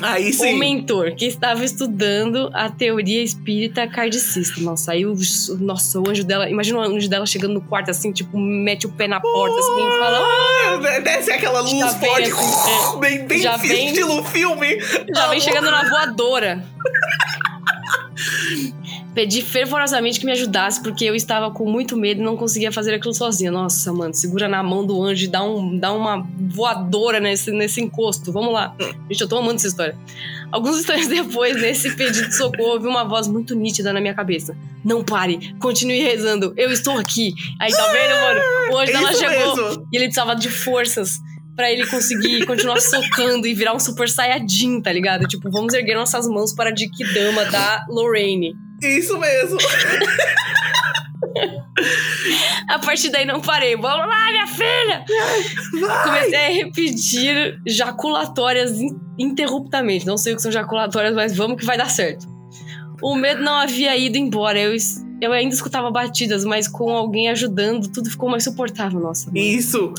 Aí O sim. mentor que estava estudando a teoria espírita kardecista. Nossa, aí o, nossa, o anjo dela. Imagina o anjo dela chegando no quarto assim, tipo, mete o pé na porta assim e fala: Ah, Desce aquela luz Já vem forte, assim, bem, bem Já vem- estilo filme. Já vem chegando na voadora. Pedi fervorosamente que me ajudasse, porque eu estava com muito medo e não conseguia fazer aquilo sozinha. Nossa, mano, segura na mão do anjo e dá, um, dá uma voadora nesse, nesse encosto. Vamos lá. Gente, eu tô amando essa história. Alguns instantes depois, nesse pedido de socorro, ouvi uma voz muito nítida na minha cabeça. Não pare, continue rezando, eu estou aqui. Aí tá vendo, mano? O anjo dela Isso chegou mesmo. e ele precisava de forças pra ele conseguir continuar socando e virar um super saiyajin, tá ligado? Tipo, vamos erguer nossas mãos para a Dikidama da Lorraine. Isso mesmo. A partir daí não parei. Vamos lá, minha filha! Vai. Comecei a repetir jaculatórias in- interruptamente. Não sei o que são jaculatórias, mas vamos que vai dar certo. O medo não havia ido embora. Eu, eu ainda escutava batidas, mas com alguém ajudando, tudo ficou mais suportável. Nossa, mano. Isso,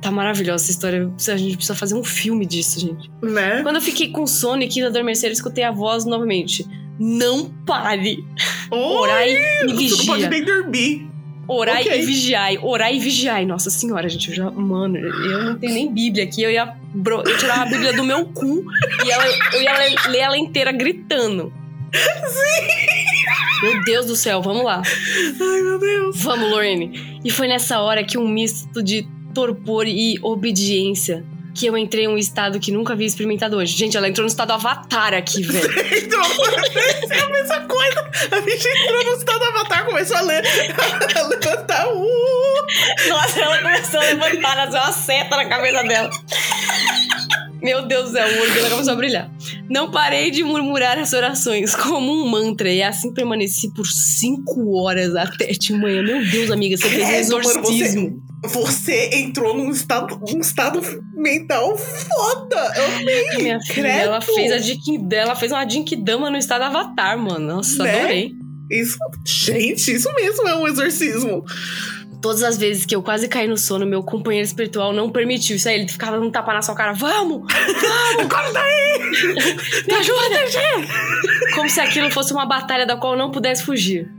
tá maravilhosa essa história. A gente precisa fazer um filme disso, gente. né? Quando eu fiquei com sono e quis adormecer, eu escutei a voz novamente. Não pare! Oi, Orai e Você não pode vigia. nem dormir. Orai Ok. e vigiai. Orai e vigiai. Nossa senhora, gente. Eu já, mano, eu não tenho nem Bíblia aqui. Eu ia bro, eu tirava a Bíblia do meu cu e ela, eu ia ler, ler ela inteira gritando. Sim! Meu Deus do céu, vamos lá. Ai, meu Deus. Vamos, Lorene. E foi nessa hora que um misto de torpor e obediência que eu entrei em um estado que nunca havia experimentado hoje. Gente, ela entrou no estado avatar aqui, velho. Entrou é a mesma coisa. A bicha entrou no estado avatar, começou a ler. A levantar. Uh. Nossa, ela começou a levantar, nasceu uma seta na cabeça dela. Meu Deus do céu, o olho dela começou a brilhar. Não parei de murmurar as orações como um mantra e assim permaneci por cinco horas até de manhã. Meu Deus, amiga, você fez um exorcismo. Você entrou num estado, um estado mental foda. Eu amei. Minha filha, ela fez a Dink dela, fez uma Dama no estado avatar, mano. Nossa, Né? adorei. Isso, gente, isso mesmo é um exorcismo. Todas as vezes que eu quase caí no sono, meu companheiro espiritual não permitiu isso aí. Ele ficava dando um tapa na sua cara. Vamos! Agora daí! Me ajuda! Como se aquilo fosse uma batalha da qual eu não pudesse fugir.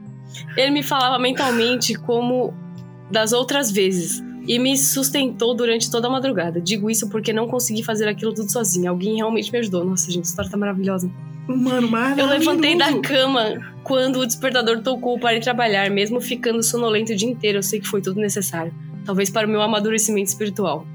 Ele me falava mentalmente como das outras vezes e me sustentou durante toda a madrugada. Digo isso porque não consegui fazer aquilo tudo sozinha. Alguém realmente me ajudou. Nossa, gente, a história tá maravilhosa. Mano, Eu maravilhoso. levantei da cama quando o despertador tocou para ir trabalhar, mesmo ficando sonolento o dia inteiro. Eu sei que foi tudo necessário. Talvez para o meu amadurecimento espiritual.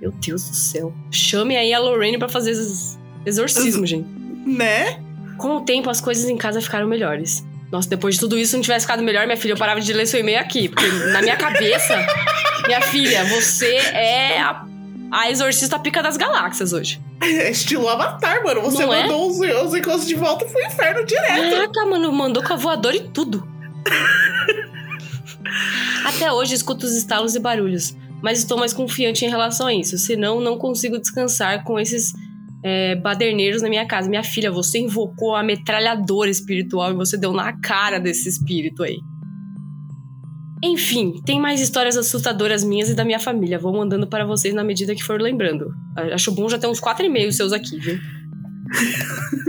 Meu Deus do céu. Chame aí a Lorraine para fazer ex- exorcismo, gente. Né? Com o tempo, as coisas em casa ficaram melhores. Nossa, depois de tudo isso, se não tivesse ficado melhor, minha filha, eu parava de ler seu e-mail aqui. Porque na minha cabeça, minha filha, você é a, a exorcista pica das galáxias hoje. É estilo Avatar, mano. Você Não é? mandou os, os encontros de volta pro inferno direto. Caraca, mano, mandou com a voadora e tudo. Até hoje escuto os estalos e barulhos, mas estou mais confiante em relação a isso. Senão, não consigo descansar com esses é, baderneiros na minha casa. Minha filha, você invocou a metralhadora espiritual e você deu na cara desse espírito aí. Enfim, tem mais histórias assustadoras minhas e da minha família. Vou mandando para vocês na medida que for lembrando. Acho bom já ter uns quatro e-mails seus aqui, viu?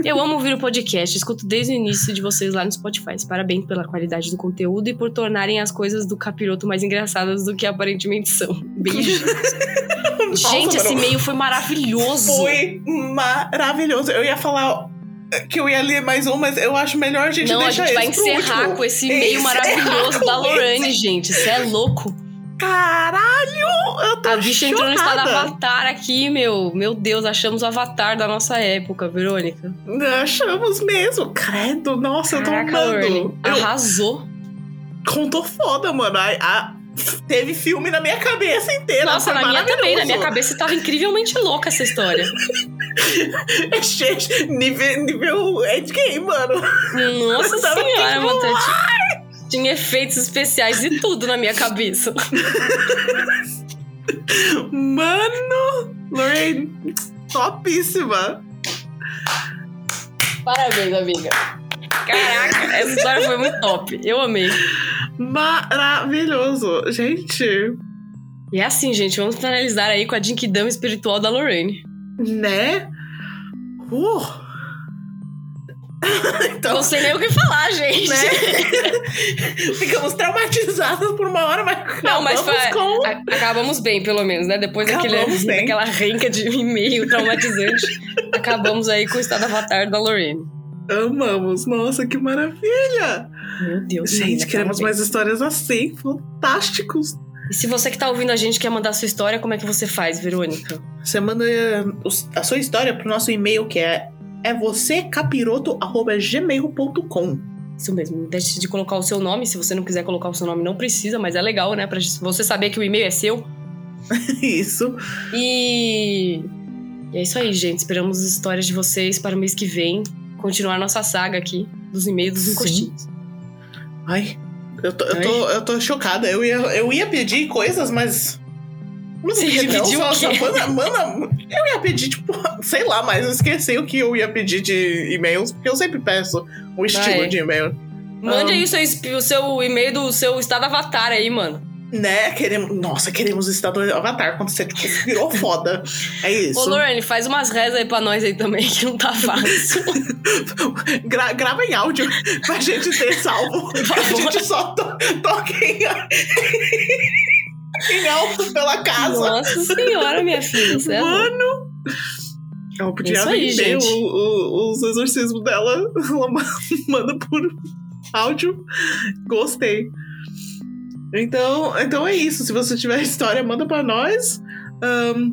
Eu amo ouvir o podcast, escuto desde o início de vocês lá no Spotify. Parabéns pela qualidade do conteúdo e por tornarem as coisas do capiroto mais engraçadas do que aparentemente são. Beijos. Nossa, Gente, esse e-mail foi maravilhoso. Foi maravilhoso. Eu ia falar que eu ia ler mais um, mas eu acho melhor a gente Não, a deixar gente vai esse pro encerrar último. com esse e-mail Encerrar maravilhoso da Lorane, esse. gente. Você é louco. Caralho! Eu tô A bicha entrou no estado avatar aqui, meu. Meu Deus, achamos o avatar da nossa época, Verônica. Achamos mesmo. Credo, nossa, eu tô Caraca, amando. Eu Arrasou. contou foda, mano. A, a- teve filme na minha cabeça inteira. Nossa, na minha também. Na minha cabeça tava incrivelmente louca essa história. Gente, nível, nível endgame, mano. Nossa Tava senhora, tipo, mano. Tinha, tinha efeitos especiais e tudo na minha cabeça. Mano, Lorraine, topíssima. Parabéns, amiga. Caraca, essa história foi muito top. Eu amei. Maravilhoso. Gente, E é assim, gente. Vamos finalizar aí com a Jinkidama espiritual da Lorraine. né? Uh. então, Não sei nem o que falar, gente. né? Ficamos traumatizados por uma hora, mas Não, mas acabamos foi- com... A- acabamos bem, pelo menos, né? Depois daquele, Acabamos daquela renca de e-mail traumatizante, acabamos aí com o estado avatar da Lorraine. Amamos. Nossa, que maravilha. Meu Deus. Gente, menina, queremos mais histórias assim. Fantásticos. E se você que tá ouvindo a gente quer mandar sua história, como é que você faz, Verônica? Você manda eh, a sua história pro nosso e-mail que é é vocêcapiroto@gmail.com. Isso mesmo, não deixe de colocar o seu nome. Se você não quiser colocar o seu nome, não precisa, mas é legal, né? Pra você saber que o e-mail é seu. Isso. E... e é isso aí, gente. Esperamos as histórias de vocês para o mês que vem. Continuar nossa saga aqui dos e-mails dos encostinhos. Ai, eu tô, eu tô, eu tô chocada. Eu ia, eu ia pedir coisas, mas. Não Você ia não, pedir o só- quê? só manda, eu ia pedir, tipo, sei lá, mas eu esqueci o que eu ia pedir de e-mails, porque eu sempre peço o estilo é. de e-mail. Mande Ah. aí o seu, o seu e-mail do seu estado avatar aí, mano. Né? Queremos. Nossa, queremos o estado do Avatar quando você tipo, virou foda. É isso. Ô, Lorene, faz umas rezas aí pra nós aí também, que não tá fácil. Gra- grava em áudio pra gente ter salvo. Por A favor. gente só to toca em, em alto pela casa. Nossa senhora, minha filha. Você é. Mano! Ela podia Isso aí, vender gente. o- o- os exorcismos dela. Ela ma- manda por áudio. Gostei. Então, então é isso. Se você tiver história, manda pra nós. Ahn,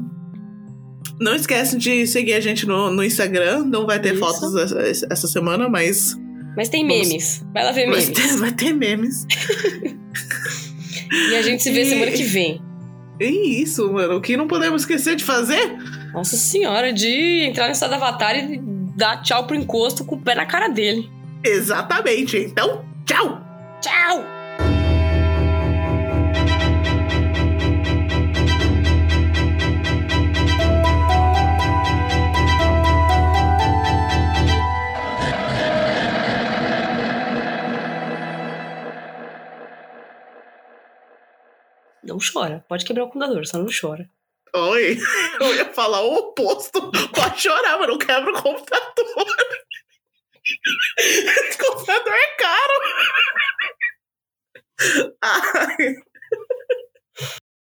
não esquece de seguir a gente no, no Instagram. Não vai ter Isso. fotos essa, essa semana, mas, Mas tem Vamos- memes. Vai lá ver memes. vai ter memes. E a gente se vê E- semana que vem. É isso, mano. O que não podemos esquecer de fazer? Nossa senhora, de entrar no estado avatar e dar tchau pro encosto com o pé na cara dele. Exatamente. Então, tchau! Tchau! Não chora. Pode quebrar o computador, só não chora. Oi, eu ia falar o oposto. Pode chorar, mas não quebra o computador. O computador é caro. Ai,